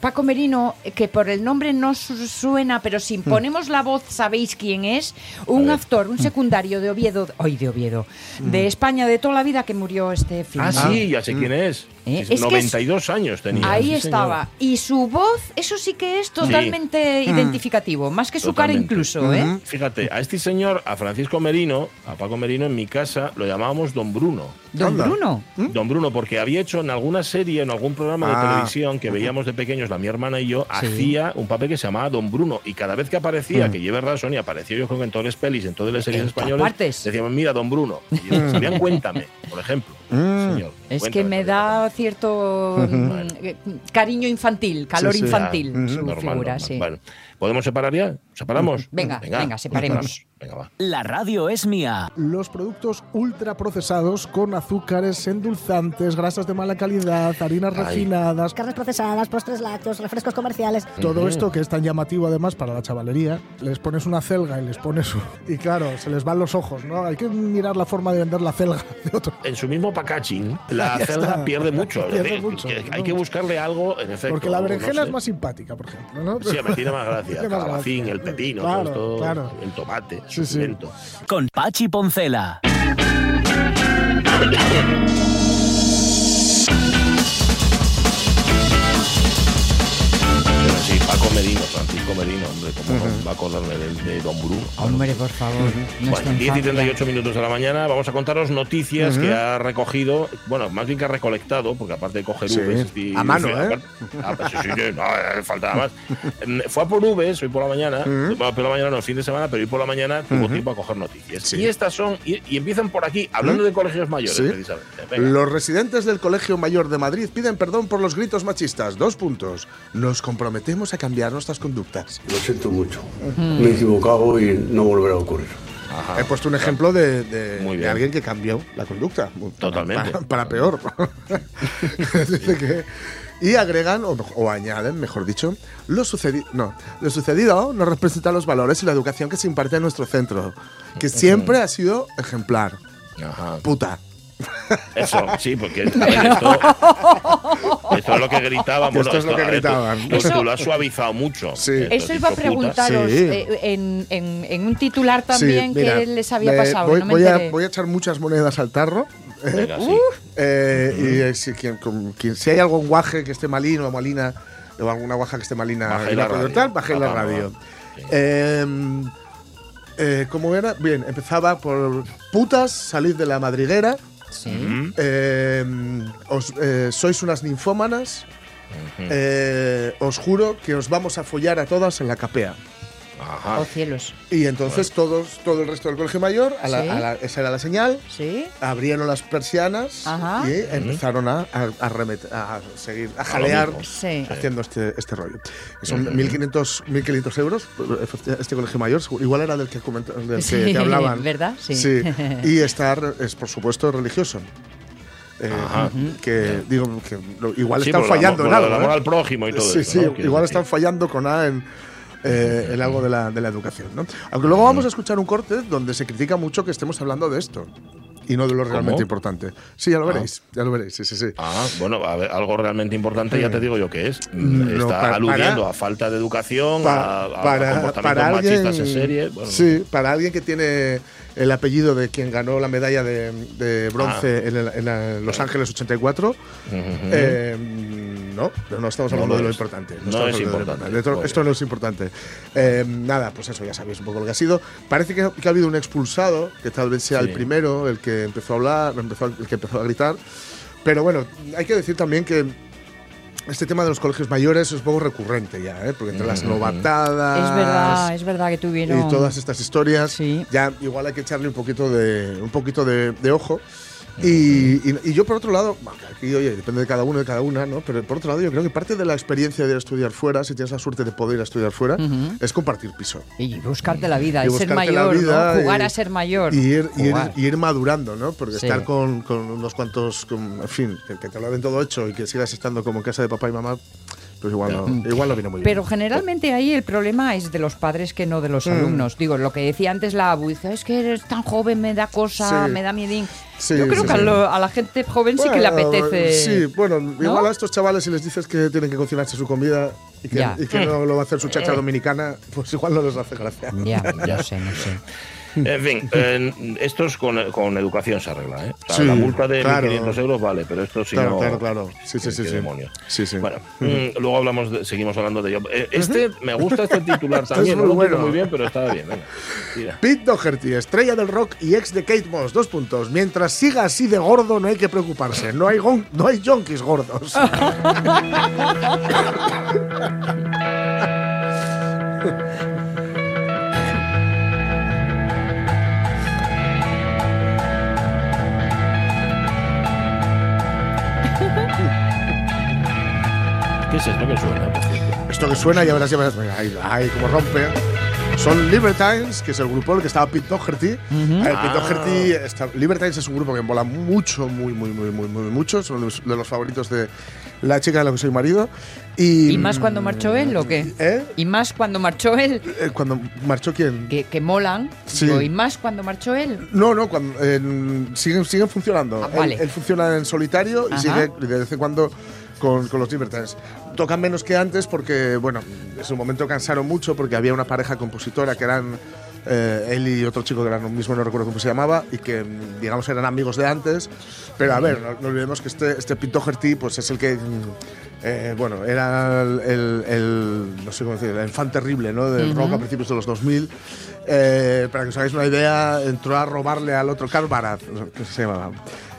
Paco Merino, eh, que por el nombre no su- suena, pero si ponemos la voz sabéis quién es, un actor, un secundario de Oviedo, hoy de Oviedo, de España de toda la vida que murió este fin. Ah, sí, ya sé quién es. Eh, Sí, es que 92 años tenía. Ahí sí, estaba. señor. Y su voz, eso sí que es totalmente identificativo, más que su cara incluso, ¿eh? Fíjate, a este señor, a Francisco Merino, a Paco Merino, en mi casa lo llamábamos Don Bruno. Don Anda. Bruno. Don Bruno, porque había hecho en alguna serie, en algún programa de Ah. televisión que veíamos de pequeños, la mi hermana y yo, hacía un papel que se llamaba Don Bruno. Y cada vez que aparecía, que lleve razón, y apareció yo creo que en todas las pelis, en todas las series En españolas, partes. decíamos, mira, Don Bruno. Y yo, sabían, cuéntame, por ejemplo. Señor, Es que me da cierto mm, eh, cariño infantil, calor Sí, sí. infantil, Ya, su normal, figura, normal. sí. Bueno, ¿podemos separar ya? ¿Separamos? Venga, venga, separemos. Venga, va. La radio es mía. Los productos ultraprocesados con azúcares, endulzantes, grasas de mala calidad, harinas Ay. refinadas, carnes procesadas, postres lácteos, refrescos comerciales. todo esto que es tan llamativo además para la chavalería, les pones una celga y les pones un- y claro, se les van los ojos, ¿no? Hay que mirar la forma de vender la celga de otro. En su mismo packaging, la está. pierde mucho. Pierde mucho, que Hay ¿no? que buscarle algo, en efecto. Porque la no berenjena sé. es más simpática, por ejemplo, ¿no? Sí, me tiene más gracia. Tiene El calabacín, gracia. el pepino, Claro, todo esto, claro. el tomate, Sí, sí. Con Pachi Poncela. Paco Merino, Francisco Merino, hombre, cómo no va a acordarme de, de Don Bruno. Hombre, por favor. Bueno, 10 y infancia. 38 minutos de la mañana vamos a contaros noticias que ha recogido, bueno, más bien que ha recolectado, porque aparte de coger Sí, Ubes y- a mano, y- ¿eh? Ah, pues sí, sí, no, eh, faltaba más. Em, Fue a por Ubes hoy por la mañana, bueno, por la mañana no, el fin de semana, pero hoy por la mañana tuvo tiempo a coger noticias. Sí. Y estas son, y, y empiezan por aquí, hablando de colegios mayores, Sí. precisamente. Venga. Los residentes del Colegio Mayor de Madrid piden perdón por los gritos machistas. Dos puntos. Nos comprometemos a cambiar nuestras conductas. Lo siento mucho. Me he equivocado y no volverá a ocurrir. Ajá. He puesto un ejemplo de, de- Muy de bien. alguien que cambió la conducta. Totalmente. Para, para peor. Dice que- y agregan, o, o añaden, mejor dicho, lo, sucedi no, lo sucedido no representa los valores y la educación que se imparte en nuestro centro, que siempre ha sido ejemplar. Ajá. Puta. Eso, sí, porque ver, esto, esto es lo que gritaban. Esto es lo que a ver, tú- gritaban. Tú, tú lo has suavizado mucho. Sí. Esto Eso iba a preguntaros Sí. eh, en, en- en un titular también Sí, mira, que les había pasado. Voy, no me voy a, voy a echar muchas monedas al tarro. Venga, sí. Eh, Y eh, si, quien- con- quien- si hay algún guaje que esté malino o malina, o alguna guaja que esté malina, Bajé y la radio. tal, bajé la radio. Eh, eh, ¿Cómo era? Bien, empezaba por putas, salid de la madriguera. Sí. Eh, os- eh, sois unas ninfómanas. eh, os juro que os vamos a follar a todas en la capea. Ajá. Oh, cielos. Y entonces todos, todo el resto del colegio mayor, a la- Sí. a la- esa era la señal, Sí. abrieron las persianas Ajá. y empezaron a, a, a remet- a seguir, a jalear mismo. Sí. haciendo este, este rollo. Son 1.500 1.500 euros este colegio mayor, igual era del que, comenta- del que Sí, te hablaban. ¿verdad? Sí. Y estar es por supuesto religioso. Eh, Ajá. que digo que lo- igual Sí, están por el fallando amor- en por algo. el amor ¿eh? al prójimo y todo sí, eso, sí, ¿no? Quiero igual decir. están fallando con A en, eh, en algo de la, de la educación. ¿no? Aunque luego vamos a escuchar un corte donde se critica mucho que estemos hablando de esto y no de lo realmente ¿Cómo? importante. Sí, ya lo Ah. veréis, ya lo veréis, sí, sí, sí. Ah, bueno, a ver, algo realmente importante, ya te digo yo que es. No, Está para- aludiendo para- a falta de educación, a, a para, comportamientos alguien, machistas en serie. Bueno, sí, para alguien que tiene el apellido de quien ganó la medalla de, de bronce Ah. en, el- en la- Los Ángeles 84, ujú. eh, no, no, no estamos No hablando lo de lo es. importante. No estamos es hablando de lo importante. Esto, no es importante. Eh, nada, pues eso, ya sabéis un poco lo que ha sido. Parece que, que ha habido un expulsado, que tal vez sea Sí. el primero, el que empezó a hablar, empezó, el que empezó a gritar. Pero bueno, hay que decir también que este tema de los colegios mayores es un poco recurrente ya, ¿eh? porque entre las Ujú. novatadas Es verdad, es verdad que tuvieron. y todas estas historias, Sí. ya igual hay que echarle un poquito de, un poquito de, de ojo. Y, y- y yo, por otro lado, aquí, oye, depende de cada uno, de cada una, ¿no? Pero por otro lado, yo creo que parte de la experiencia de ir a estudiar fuera, si tienes la suerte de poder ir a estudiar fuera, es compartir piso. Y buscarte la vida, Y y ser mayor, jugar y- a ser mayor. Y ir, y ir- y ir madurando, ¿no? Porque Sí. estar con, con unos cuantos, con- en fin, que, que te lo den todo hecho y que sigas estando como en casa de papá y mamá, pues igual, no, igual no viene muy bien. Pero generalmente ahí el problema es de los padres que no de los alumnos. Digo, lo que decía antes la Abu, dice, es que eres tan joven, me da cosa, Sí. me da miedín. Sí, Yo creo sí, que a, lo- a la gente joven sí que le Bueno, apetece. Sí, bueno, igual a estos chavales si les dices que tienen que cocinarse su comida y que, y que no lo va a hacer su chacha dominicana, pues igual no les hace gracia. Ya, no sé, no sé. En fin, eh, esto es con, con educación se arregla, ¿eh? O sea, Sí, la multa de claro. 1.500 euros vale, pero esto sí Claro, no... claro, claro. Sí, sí, qué- sí, sí. demonios. Sí, sí. Bueno, mm, luego hablamos de- seguimos hablando de ello. Eh, Este, me gusta este titular también, es no muy lo bueno. muy bien, pero estaba bien. venga. Pete Doherty, estrella del rock y ex de Kate Moss, dos puntos. Mientras siga así de gordo, no hay que preocuparse. No hay, gon- no hay junkies gordos. ¿Qué es esto que suena? por cierto? Esto que suena, ya verás, ya verás. Ahí, ahí como rompe. Son Libertines, que es el grupo en el que estaba Pete Doherty. A ver, Pete Doherty, está- Libertines es un grupo que mola mucho, muy, muy, muy, muy, muy mucho. Son los- de los favoritos de la chica de la que soy marido. Y, ¿Y más cuando marchó él o qué? ¿Eh? ¿Y más cuando marchó él? Eh, Cuando marchó quién? Que, que molan. Sí. Digo, ¿Y más cuando marchó él? No, no, cuando, en- siguen, siguen funcionando. Ah, Él- vale. él, funciona en solitario y Ajá. sigue de vez en cuando con, con los Libertines. Tocan menos que antes porque, bueno, en su momento cansaron mucho porque había una pareja compositora que eran eh, él y otro chico que era lo mismo, no recuerdo cómo se llamaba, y que, digamos, eran amigos de antes. Pero a ver, no, no olvidemos que este, este Pete Doherty, pues es el que. mm, eh, bueno, era el, el- el- no sé cómo decir, el infante terrible ¿no? del rock a principios de los 2000. Eh, para que os hagáis una idea, entró a robarle al otro, Carl Barat, ¿qué se llamaba?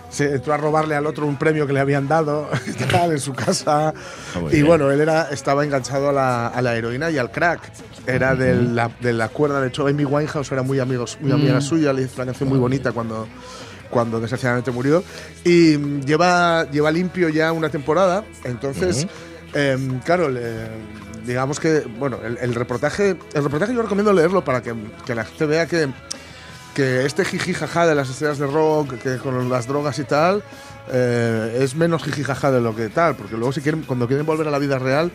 Se entró a robarle al otro un premio que le habían dado en su casa. Muy y bien. bueno, él era, estaba enganchado a la, a la heroína y al crack. Era de la, de la cuerda, de hecho, Amy Winehouse era muy, amigos, muy amiga suya, le hizo una canción muy bonita cuando, cuando desgraciadamente murió. Y mm, lleva, lleva limpio ya una temporada, entonces, em, claro, le- digamos que, bueno, el, el reportaje, el reportaje yo recomiendo leerlo para que, que la gente vea que, que este jiji jaja de las estrellas de rock, que con las drogas y tal, eh, es menos jiji jaja de lo que tal, porque luego si quieren, cuando quieren volver a la vida real,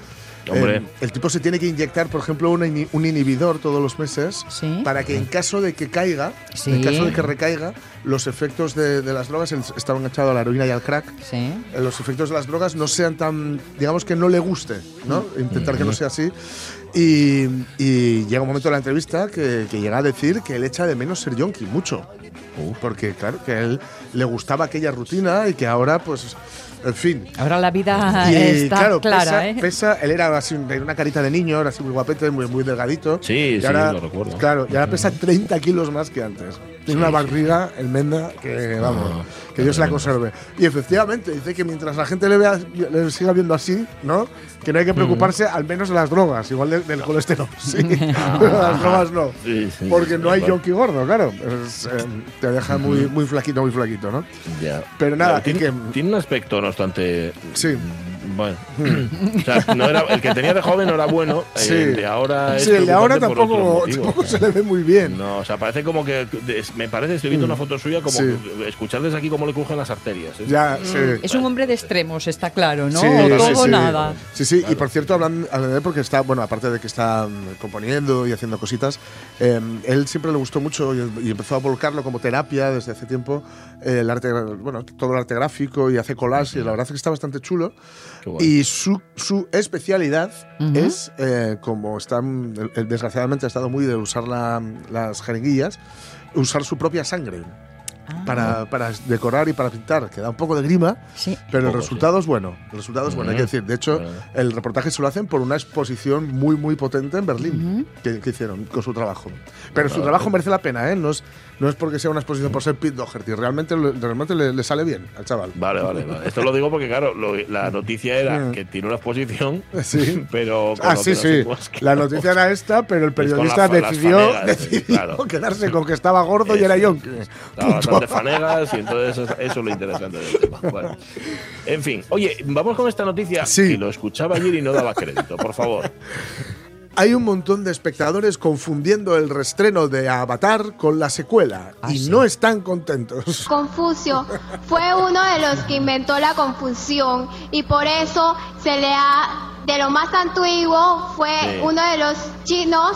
eh, el tipo se tiene que inyectar, por ejemplo, un, ini- un inhibidor todos los meses Sí. para que en caso de que caiga, Sí. en caso de que recaiga, los efectos de, de las drogas, estaba enganchado a la heroína y al crack, Sí. eh, los efectos de las drogas no sean tan, digamos que no le guste, ¿no? Intentar que no sea así. Y, y llega un momento de la entrevista que, que llega a decir que él echa de menos ser yonki, mucho. Porque, claro, que a él le gustaba aquella rutina y que ahora, pues, en fin. Ahora la vida Y está claro, clara, pesa, ¿eh? pesa- él era así, tenía una carita de niño, era así muy guapete, muy, muy delgadito. Sí, Y sí, ahora, lo recuerdo. Claro, y ahora pesa 30 kilos más que antes. Tiene una barriga enmenda que, vamos, Ah, que Dios la conserve. Y efectivamente, dice que mientras la gente le, vea, le siga viendo así, ¿no? Que no hay que Mm. preocuparse al menos de las drogas, igual de- del colesterol, sí. Pero las drogas no. Sí, sí, Porque no hay yonki gordo, claro. Es, eh, te deja muy, muy flaquito, muy flaquito, ¿no? Ya. Pero nada, tiene, y que- tiene un aspecto, no obstante. Sí. Bueno. o sea, no era, el que tenía de joven no era bueno. Sí. El de ahora es Sí, el de ahora tampoco, se le ve muy bien. No, o sea, parece como que. Me parece, estoy viendo una foto suya, como Sí. que- escuchar desde aquí cómo le crujen las arterias. ¿eh? Ya, sí. Es un hombre de extremos, está claro, ¿no? Sí, o todo o nada. Sí, sí, y por cierto, hablando hablando de él, porque está, bueno, aparte de que está mm, componiendo y haciendo cositas, eh, él siempre le gustó mucho y, y empezó a volcarlo como terapia desde hace tiempo, eh, el arte, bueno, todo el arte gráfico y hace collage, y la verdad es que está bastante chulo. Y su, su especialidad es, eh, como están, desgraciadamente ha estado muy de usar la- las jeringuillas, usar su propia sangre. Ah. Para, para decorar y para pintar, que da un poco de grima, Sí. pero el resultado es bueno. El resultado es bueno, hay que decir. De hecho, el reportaje se lo hacen por una exposición muy, muy potente en Berlín que, que hicieron con su trabajo. Pero su Claro. trabajo merece la pena, ¿eh? No es, no es porque sea una exposición por ser Pete Doherty. Realmente, le- realmente le, le sale bien al chaval. Vale, vale, vale. Esto lo digo porque, claro, lo- la noticia era que tiene una exposición, Sí. pero. Ah, sí, sí. La noticia era esta, pero el periodista la- decidió, fanegas, decidió claro. quedarse con que estaba gordo y era Eso. yonki. Estaba bastante fanegas y entonces eso, eso es lo interesante del tema. Bueno. En fin, oye, vamos con esta noticia Sí. que lo escuchaba ayer y no daba crédito, por favor. Hay un montón de espectadores confundiendo el restreno de Avatar con la secuela Ah, y sí. no están contentos. Confucio fue uno de los que inventó la confusión y por eso se le ha de lo más antiguo fue Sí. uno de los chinos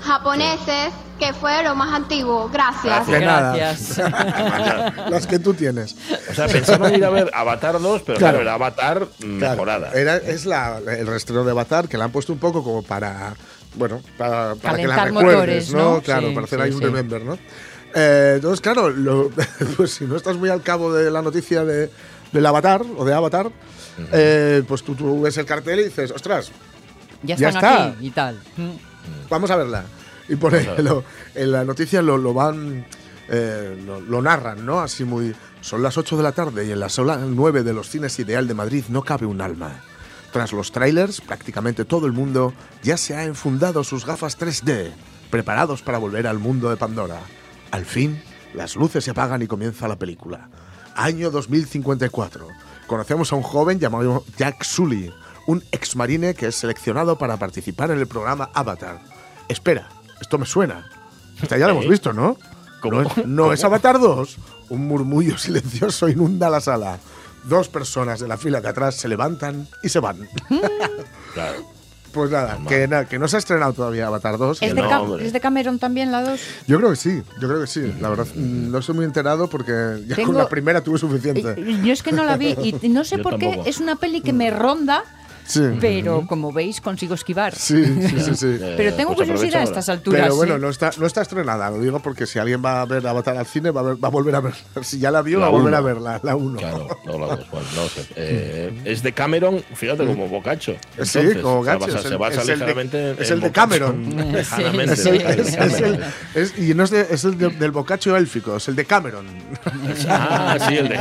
japoneses que fue lo más antiguo. Gracias. De nada. Gracias. Las que tú tienes. O sea, pensaba ir a ver Avatar 2, pero Claro. claro, era Avatar mm, Claro, mejorada. era- es la, el restreno de Avatar que la han puesto un poco como para. Bueno, para, para que la recuerdes, motores, ¿no? ¿no? Claro, Sí, para hacer sí, ahí un sí. remember, ¿no? Eh, entonces, claro, lo- pues si no estás muy al cabo de la noticia de, del Avatar o de Avatar, eh, pues tú, tú ves el cartel y dices, ostras, Ya Ya están está. aquí y tal. Mm. vamos a verla. Y por Vamos a ver. lo- en la noticia lo, lo van. eh, lo, lo narran, ¿no? Así muy. Son las 8 de la tarde y en la sala 9 de los cines Ideal de Madrid no cabe un alma. Tras los trailers, prácticamente todo el mundo ya se ha enfundado sus gafas 3D, preparados para volver al mundo de Pandora. Al fin, las luces se apagan y comienza la película. Año 2054. Conocemos a un joven llamado Jack Sully, un exmarine que es seleccionado para participar en el programa Avatar. Espera, esto me suena. Esta ya lo hemos ¿Eh? visto, ¿no? ¿Cómo? ¿No, es, no es Avatar 2? Un murmullo silencioso inunda la sala. Dos personas de la fila de atrás se levantan y se van. Claro. Pues nada, que, na- que no se ha estrenado todavía Avatar 2. ¿Es, de no. ¿Es de Cameron también la 2? Yo creo que sí, yo creo que sí. La verdad, mm, no estoy muy enterado porque ya Tengo- con la primera tuve suficiente. Eh, Yo es que no la vi y no sé Yo por qué tampoco. es una peli que me ronda, Sí. pero como veis consigo esquivar. Sí, sí, sí, sí. Pero tengo Pues curiosidad a estas alturas. Pero bueno, sí. no está, no está estrenada, lo digo porque si alguien va a ver Avatar al cine, va a, ver- va a volver a ver. Si ya la vio, La va a volver a verla, la 1. Claro, no la dos, bueno, no sé. Eh, es de Cameron, fíjate, como Bocacho. Sí, Entonces, como o sea, Gacho. se el- basa ligeramente en- es el de. Cameron. Lejanamente. Es y no es, de- es el de- del bocacho élfico, es el de Cameron. Ah, sí, el de,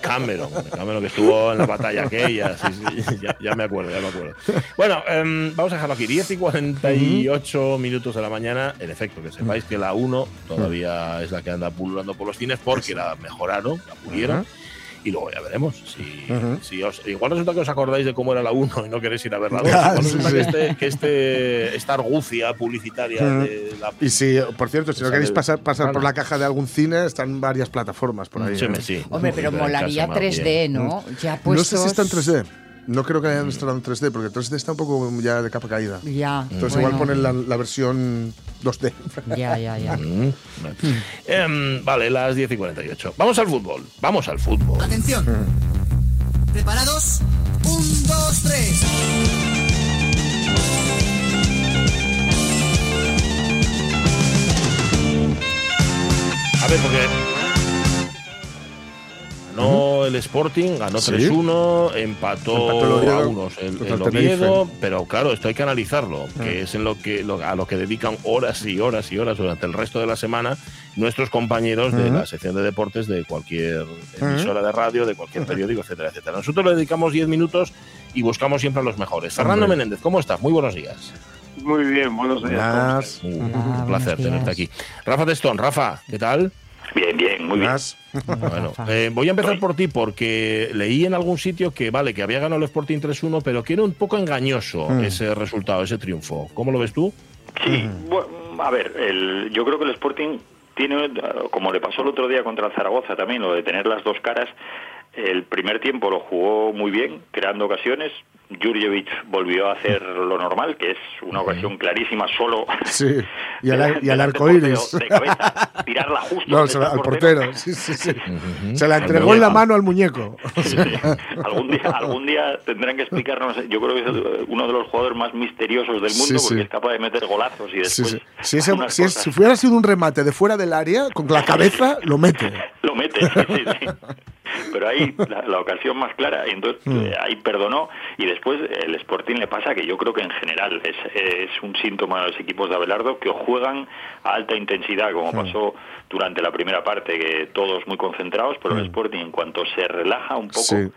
Cameron. De Cameron que estuvo en la batalla aquella. Sí, sí, ya, ya me acuerdo, ya me acuerdo. Bueno, em, vamos a dejarlo aquí. 10 y 48 minutos de la mañana. En efecto, que sepáis que la 1 todavía es la que anda pululando por los cines porque la mejoraron, la pulieron. Y luego ya veremos. Si, si os, igual resulta que os acordáis de cómo era la 1 y no queréis ir a ver la 2. Ah, Igual sí, resulta sí. que, este, que este, esta argucia publicitaria de la. Y si, por cierto, si no queréis pasar, pasar por la caja de algún cine, están varias plataformas por ahí. Sí, ¿eh? me- sí. Hombre, pero molaría casa más 3D, bien. ¿no? Ya No puestos... sé si está en 3D. No creo que hayan estrenado en 3D, porque 3D está un poco ya de capa caída. Ya. Entonces bueno, igual ponen la, la versión 2D. Ya, ya, ya. Mm, vale. Em, vale, las 10 y 48. Vamos al fútbol. Vamos al fútbol. Atención. ¿Preparados? Un, dos, tres. A ver, porque. Ganó el Sporting, ganó Sí. 3-1, empató, Empató Oviedo a unos el, el. Oviedo, pero claro, esto hay que analizarlo, que es en lo que lo- a lo que dedican horas y horas y horas durante el resto de la semana nuestros compañeros de Ujú. la sección de deportes de cualquier emisora de radio, de cualquier periódico, etcétera, etcétera. Nosotros le dedicamos 10 minutos y buscamos siempre a los mejores. Fernando Hombre. Menéndez, ¿cómo estás? Muy buenos días. Muy bien, buenos días. Ah, un placer buenos tenerte aquí. Rafa Testón, Rafa, ¿qué tal? Bien, bien, muy bien. Bueno, eh, voy a empezar por ti porque leí en algún sitio que vale, que había ganado el Sporting 3-1, pero que era un poco engañoso Mm. ese resultado, ese triunfo. ¿Cómo lo ves tú? Sí, bueno, a ver, el, yo creo que el Sporting tiene, como le pasó el otro día contra el Zaragoza también, lo de tener las dos caras, el primer tiempo lo jugó muy bien, creando ocasiones. Jurjevic volvió a hacer lo normal, que es una ocasión clarísima solo. Sí, y al, delante y al del arco iris. De cabeza, tirarla justo No, se la- al portero. Sí, sí, sí. Se la entregó en la mano al muñeco. Algún día algún día tendrán que explicarnos yo creo que es uno de los jugadores más misteriosos del mundo porque es capaz de meter golazos y después. Si, ese- si es- si hubiera sido un remate de fuera del área, con la cabeza lo mete. lo mete sí, sí. Pero ahí la, la ocasión más clara y entonces Mm. eh, ahí perdonó y después el Sporting le pasa que yo creo que en general es, es un síntoma de los equipos de Abelardo que juegan a alta intensidad como Mm. pasó durante la primera parte que todos muy concentrados pero el Sporting en cuanto se relaja un poco Sí.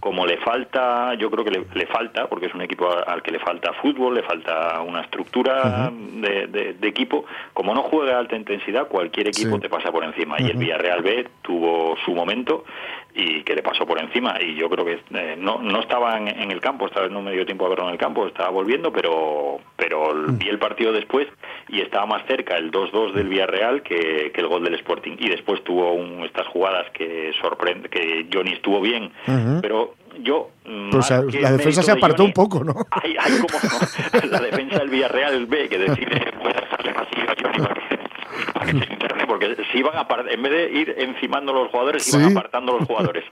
Como le falta, yo creo que le, le falta, porque es un equipo al que le falta fútbol, le falta una estructura de, de- de equipo, como no juega a alta intensidad, cualquier equipo Sí. te pasa por encima. Y el Villarreal B tuvo su momento y que le pasó por encima. Y yo creo que eh, no, no estaba en, en el campo, esta vez no me dio tiempo a verlo en el campo, estaba volviendo, pero, pero el- vi el partido después y estaba más cerca el 2-2 del Villarreal que, que el gol del Sporting. Y después tuvo un- estas jugadas que sorprende, que Johnny estuvo bien, pero yo... mm, o sea, que la el defensa se de apartó Johnny, un poco, ¿no? Hay, hay como la defensa del Villarreal B que decide pues, a Johnny para que, se interne, porque se iban apart- en vez de ir encimando los jugadores, iban Sí. apartando los jugadores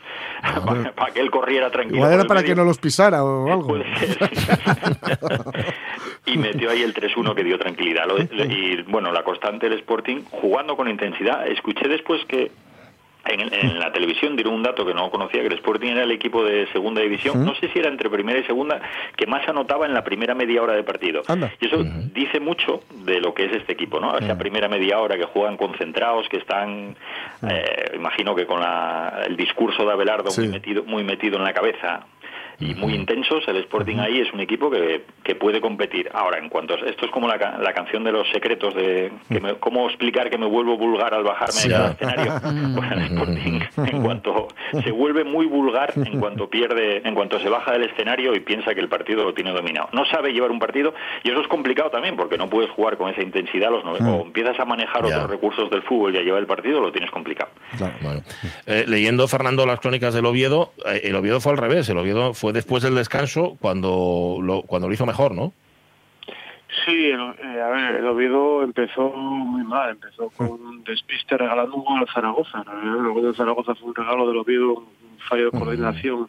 para, para que él corriera tranquilo. Igual era para medio. que no los pisara o algo. y metió ahí el 3-1 que dio tranquilidad. Y bueno, la constante del Sporting jugando con intensidad. Escuché después que en, en la televisión dieron un dato que no conocía, que el Sporting era el equipo de segunda división, no sé si era entre primera y segunda, que más anotaba en la primera media hora de partido. Y eso dice mucho de lo que es este equipo, ¿no? Esa primera media hora que juegan concentrados, que están, eh, imagino que con la- el discurso de Abelardo muy, metido, muy metido en la cabeza y muy intensos, el Sporting ahí es un equipo que, que puede competir. Ahora, en cuanto a, esto es como la, ca- la canción de los secretos de que me- cómo explicar que me vuelvo vulgar al bajarme Sí. de cada escenario. Pues el Sporting, en cuanto se vuelve muy vulgar, en cuanto pierde, en cuanto se baja del escenario y piensa que el partido lo tiene dominado. No sabe llevar un partido y eso es complicado también porque no puedes jugar con esa intensidad los nove- o empiezas a manejar Ya. otros recursos del fútbol y a llevar el partido lo tienes complicado. Bueno, eh, leyendo Fernando las crónicas del Oviedo, eh, el Oviedo fue al revés. El Oviedo fue después del descanso cuando lo, cuando lo hizo mejor, ¿no? Sí, el, eh, a ver, el Oviedo empezó muy mal, empezó con un despiste regalando un gol al Zaragoza. El gol del Zaragoza fue un regalo del Oviedo, un fallo de coordinación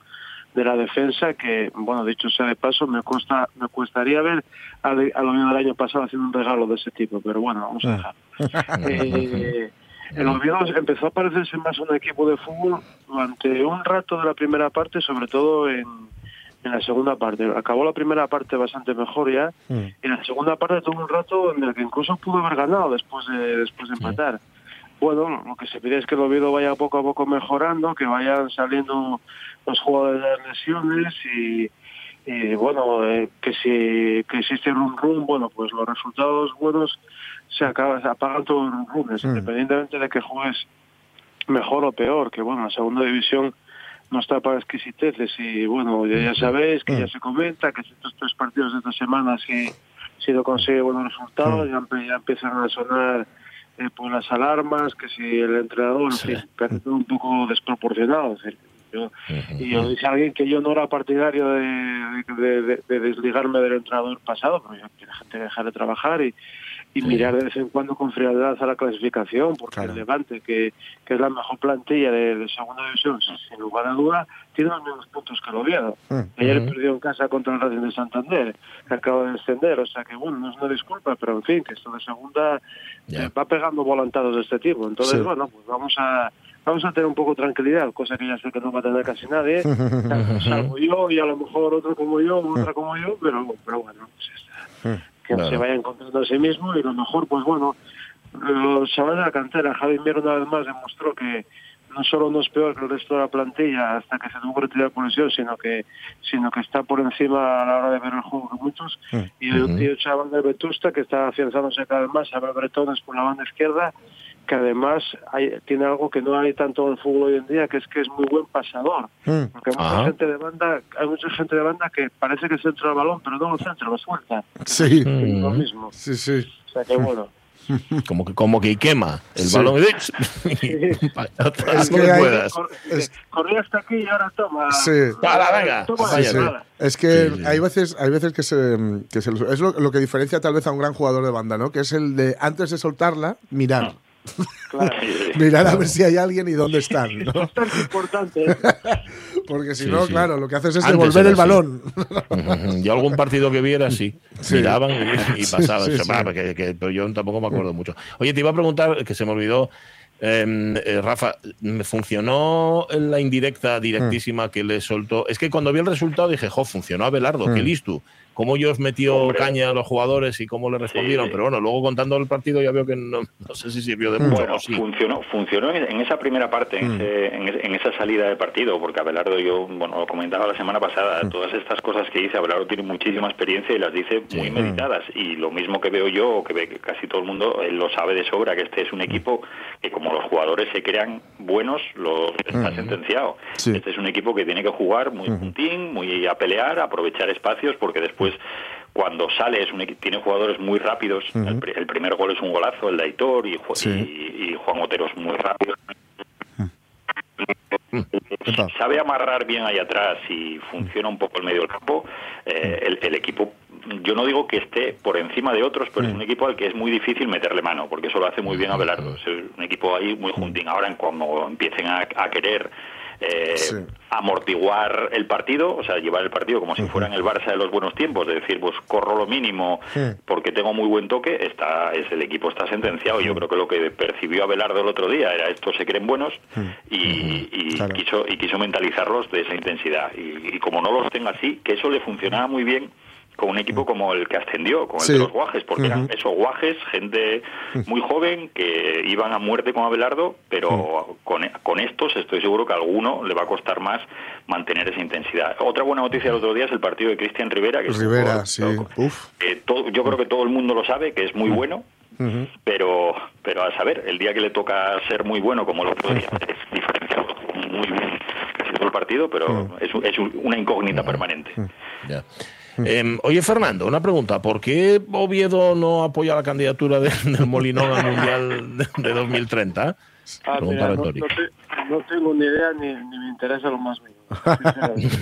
de la defensa que, bueno, dicho sea de paso, me cuesta, me cuestaría ver al, al Oviedo del año pasado haciendo un regalo de ese tipo, pero bueno, vamos a dejar. Eh, el Oviedo empezó a parecerse más un equipo de fútbol durante un rato de la primera parte, sobre todo en, en la segunda parte. Acabó la primera parte bastante mejor ya, y en la segunda parte tuvo un rato en el que incluso pudo haber ganado después de, después de empatar. Bueno, lo que se pide es que el Oviedo vaya poco a poco mejorando, que vayan saliendo los jugadores de las lesiones y, y, bueno, eh, que si que existe rum rum, bueno, pues los resultados buenos se, acaba, se apagan todos los runes, Mm. independientemente de que juegues mejor o peor, que bueno, la segunda división no está para exquisiteces y bueno, ya, ya sabéis que ya se comenta que estos tres partidos de esta semana si, si no consigue buenos resultados, ya, empiezan a sonar eh, pues las alarmas, que si el entrenador, en fin, un poco desproporcionado. es decir, yo- y yo dice alguien que yo no era partidario de, de- de- de desligarme del entrenador pasado, pero yo quiero gente dejar de trabajar y, y mirar de vez en cuando con frialdad a la clasificación, porque el Levante, que, que es la mejor plantilla de, de segunda división, sin lugar a duda, tiene los mismos puntos que el Oviedo. Ayer perdió en casa contra el Racing de Santander, que acaba de descender, o sea que bueno, no es una disculpa, pero en fin, que esto de segunda eh, va pegando volantados de este tipo. Entonces, Sí. bueno, pues vamos a vamos a tener un poco de tranquilidad, cosa que ya sé que no va a tener casi nadie, salvo yo y a lo mejor otro como yo, otra como yo, pero, pero bueno, pues está. Que Claro. se vaya encontrando a sí mismo y lo mejor, pues bueno, los chavales de la cantera, Javi Mier una vez más demostró que no solo no es peor que el resto de la plantilla hasta que se tuvo que retirar por lesión, sino que sino que está por encima a la hora de ver el juego que muchos. Y el tío chaval de Vetusta que está afianzándose cada vez más, Abel Bretones por la banda izquierda, que además hay, tiene algo que no hay tanto en el fútbol hoy en día, que es que es muy buen pasador. Mm. Porque hay mucha gente de banda, hay mucha gente de banda que parece que centra el balón, pero no lo centra, lo suelta. Sí. Es lo mismo. Sí, sí. O sea que bueno. Como que, como que quema el Sí. balón. Corría hasta aquí y ahora toma. Sí. Para, venga. Toma, Sí, Vaya. Es que hay veces, hay veces que se, que se es lo, lo que diferencia tal vez a un gran jugador de banda, ¿no? Que es el de antes de soltarla, mirar. Claro. Mirar a ver si hay alguien y dónde están, ¿no? Bastante importante. ¿eh? Porque si Sí, no, sí. claro, lo que haces es Antes devolver el así. balón. Yo algún partido que viera, sí. Sí. Miraban y, y pasaban. que- que- pero yo tampoco me acuerdo mucho. Oye, te iba a preguntar, que se me olvidó, eh, eh, Rafa, ¿me ¿funcionó la indirecta directísima que le soltó? Es que cuando vi el resultado dije, jo, funcionó a Belardo, qué Mm. listo. Cómo ellos metió Hombre. caña a los jugadores y cómo le respondieron. Sí. Pero bueno, luego contando el partido ya veo que no, no sé si sirvió de mucho Bueno, sí. funcionó, funcionó en esa primera parte, en, ese- en ese- en esa salida de partido, porque Abelardo, yo, bueno, lo comentaba la semana pasada, todas estas cosas que dice Abelardo tiene muchísima experiencia y las dice muy meditadas. Y lo mismo que veo yo, o que ve casi todo el mundo, él lo sabe de sobra, que este es un equipo que como los jugadores se crean buenos, lo está sentenciado. Sí. Este es un equipo que tiene que jugar muy puntín, muy a pelear, a aprovechar espacios, porque después cuando sale es un tiene jugadores muy rápidos. el, pri- el primer gol es un golazo, el de Aitor y, Sí. y, y Juan Otero es muy rápido. Epa. sabe amarrar bien ahí atrás y funciona un poco el medio del campo, eh, el, el equipo, yo no digo que esté por encima de otros, pero es un equipo al que es muy difícil meterle mano, porque eso lo hace muy bien Abelardo. Es un equipo ahí muy juntín. Ahora, en cuando empiecen a, a querer eh, amortiguar el partido, o sea, llevar el partido como si fuera en el Barça de los buenos tiempos, de decir, pues corro lo mínimo porque tengo muy buen toque, está, es el equipo está sentenciado. Yo creo que lo que percibió Abelardo el otro día era estos se creen buenos y, y quiso, y quiso mentalizarlos de esa intensidad. Y, y como no los tenga así, que eso le funcionaba muy bien con un equipo como el que ascendió, con el Sí. de los Guajes, porque eran esos Guajes, gente muy joven que iban a muerte con Abelardo, pero con, con estos estoy seguro que a alguno le va a costar más mantener esa intensidad. Otra buena noticia el otro día es el partido de Cristian Rivera, que es un Rivera, jugador sí. Uf. que todo- yo creo que todo el mundo lo sabe, que es muy bueno, pero pero a saber, el día que le toca ser muy bueno como el otro día, es diferenciado muy bien casi todo el partido, pero es, un- es un- una incógnita permanente. Ya. Em, oye, Fernando, una pregunta. ¿Por qué Oviedo no apoya la candidatura de- del Molinón al Mundial de, de 2030? Ah, Pregunta mira, no, retórica. no te- no tengo ni idea ni, ni me interesa lo más mínimo.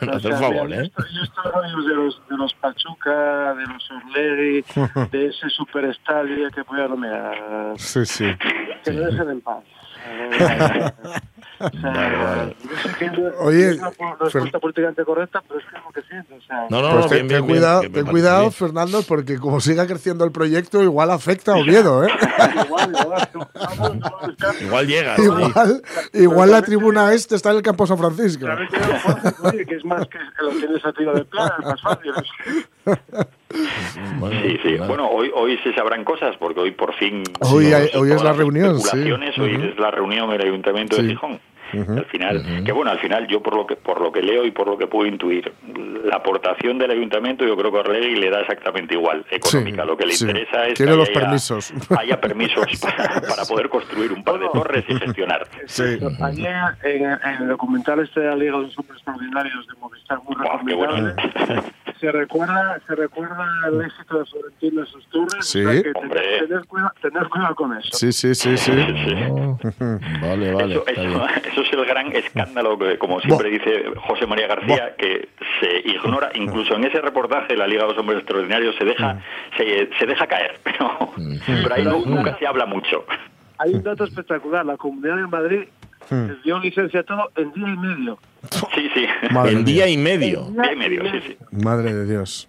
Bueno, O sea, favor, mira, ¿eh? Yo estoy, de los, de los Pachuca, de los Orlegui, de ese superestadio que pues, mira, Sí, sí. que me dejen en paz. O sea, Oye, es una respuesta políticamente correcta, pero es que es lo que siento. O sea, No, no, Pues no, ten, bien, ten bien, bien, cuidado, me ten cuidado, bien. Fernando, porque como siga creciendo el proyecto, igual afecta a Oviedo, ¿eh? igual, igual, llega. igual, igual la tribuna este está en el campo San Francisco. Oye, que es más que lo tienes a tiro de plata, es más fácil. Bueno, Sí, sí. nada. Bueno, hoy, hoy se sabrán cosas porque hoy por fin. Hoy no hay- hoy es la reunión, sí. Hoy Ujú. es la reunión del Ayuntamiento Sí. de Gijón. Al final, que bueno, al final yo por lo que por lo que leo y por lo que puedo intuir, la aportación del ayuntamiento yo creo que a Orlegui le da exactamente igual económica. Sí, lo que le sí. interesa es Quiere que los haya, permisos. haya permisos para, para poder construir un par de torres y gestionar. Sí. En, en el documental este de la Liga de los Hombres Extraordinarios de Movistar, muy se recuerda, se recuerda el éxito de Florentino en sus torres. Sí. o sea que tener, tener cuidado, tener cuidado con eso. Sí, sí, sí, sí. Vale, vale. Eso, eso- eso es el gran escándalo que, como siempre dice José María García, que se ignora, incluso en ese reportaje de la Liga de los Hombres Extraordinarios se deja, se, se deja caer, pero, pero ahí no- nunca se habla mucho. Hay un dato espectacular. La Comunidad de Madrid les dio licencia a todo en día y medio. Sí, sí. Madre En mía. día y medio. Día y medio, sí, sí. Madre de Dios.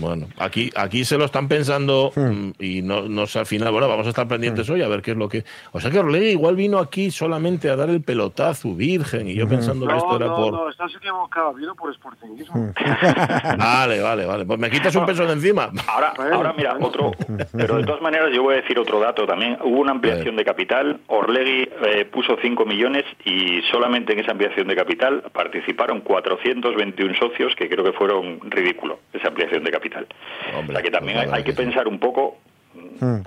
Bueno, aquí, aquí se lo están pensando mm, y no, no sé al final, bueno, vamos a estar pendientes hoy a ver qué es lo que... O sea que Orlegui igual vino aquí solamente a dar el pelotazo virgen y yo pensando que esto No, era no, por... no, estás equivocado. Vino por sportingismo. Vale, vale, vale. Pues me quitas un peso de encima. Ahora, ahora mira, otro, pero de todas maneras yo voy a decir otro dato también. Hubo una ampliación de capital, Orlegui eh, puso 5 millones y solamente en esa ampliación de capital participaron 421 socios, que creo que fueron ridículo, esa ampliación de capital. Hombre, o sea que también pues hay, que pensar un poco,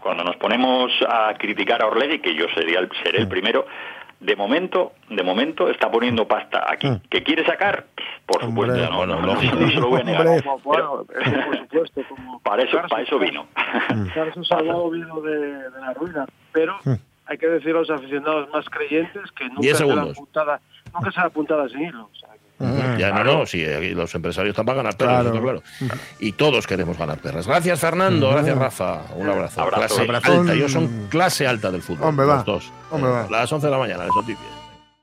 cuando nos ponemos a criticar a Orlegui, que yo sería el- seré el primero, de momento, de momento está poniendo pasta aquí. ¿Que quiere sacar? Por supuesto, Hombre. no, no, lógico. no se lo voy a negar. Como, bueno, eso por supuesto. Como Para eso, para eso vino. Carlos vino de, de la ruina, pero hay que decir a los aficionados más creyentes que nunca Diez se la segundos. puntada, nunca se la puntada sin hilo. O sea, que- Ya no, no, sí, aquí los empresarios están para ganar perras, Claro. claro. Y todos queremos ganar perras. Gracias, Fernando. Gracias, Rafa. Un abrazo. Abrazo. Clase Abrazón. alta. Ellos son clase alta del fútbol. Hombre, va. Los dos. Hombre, Eh, va. a las 11 de la mañana, las noticias.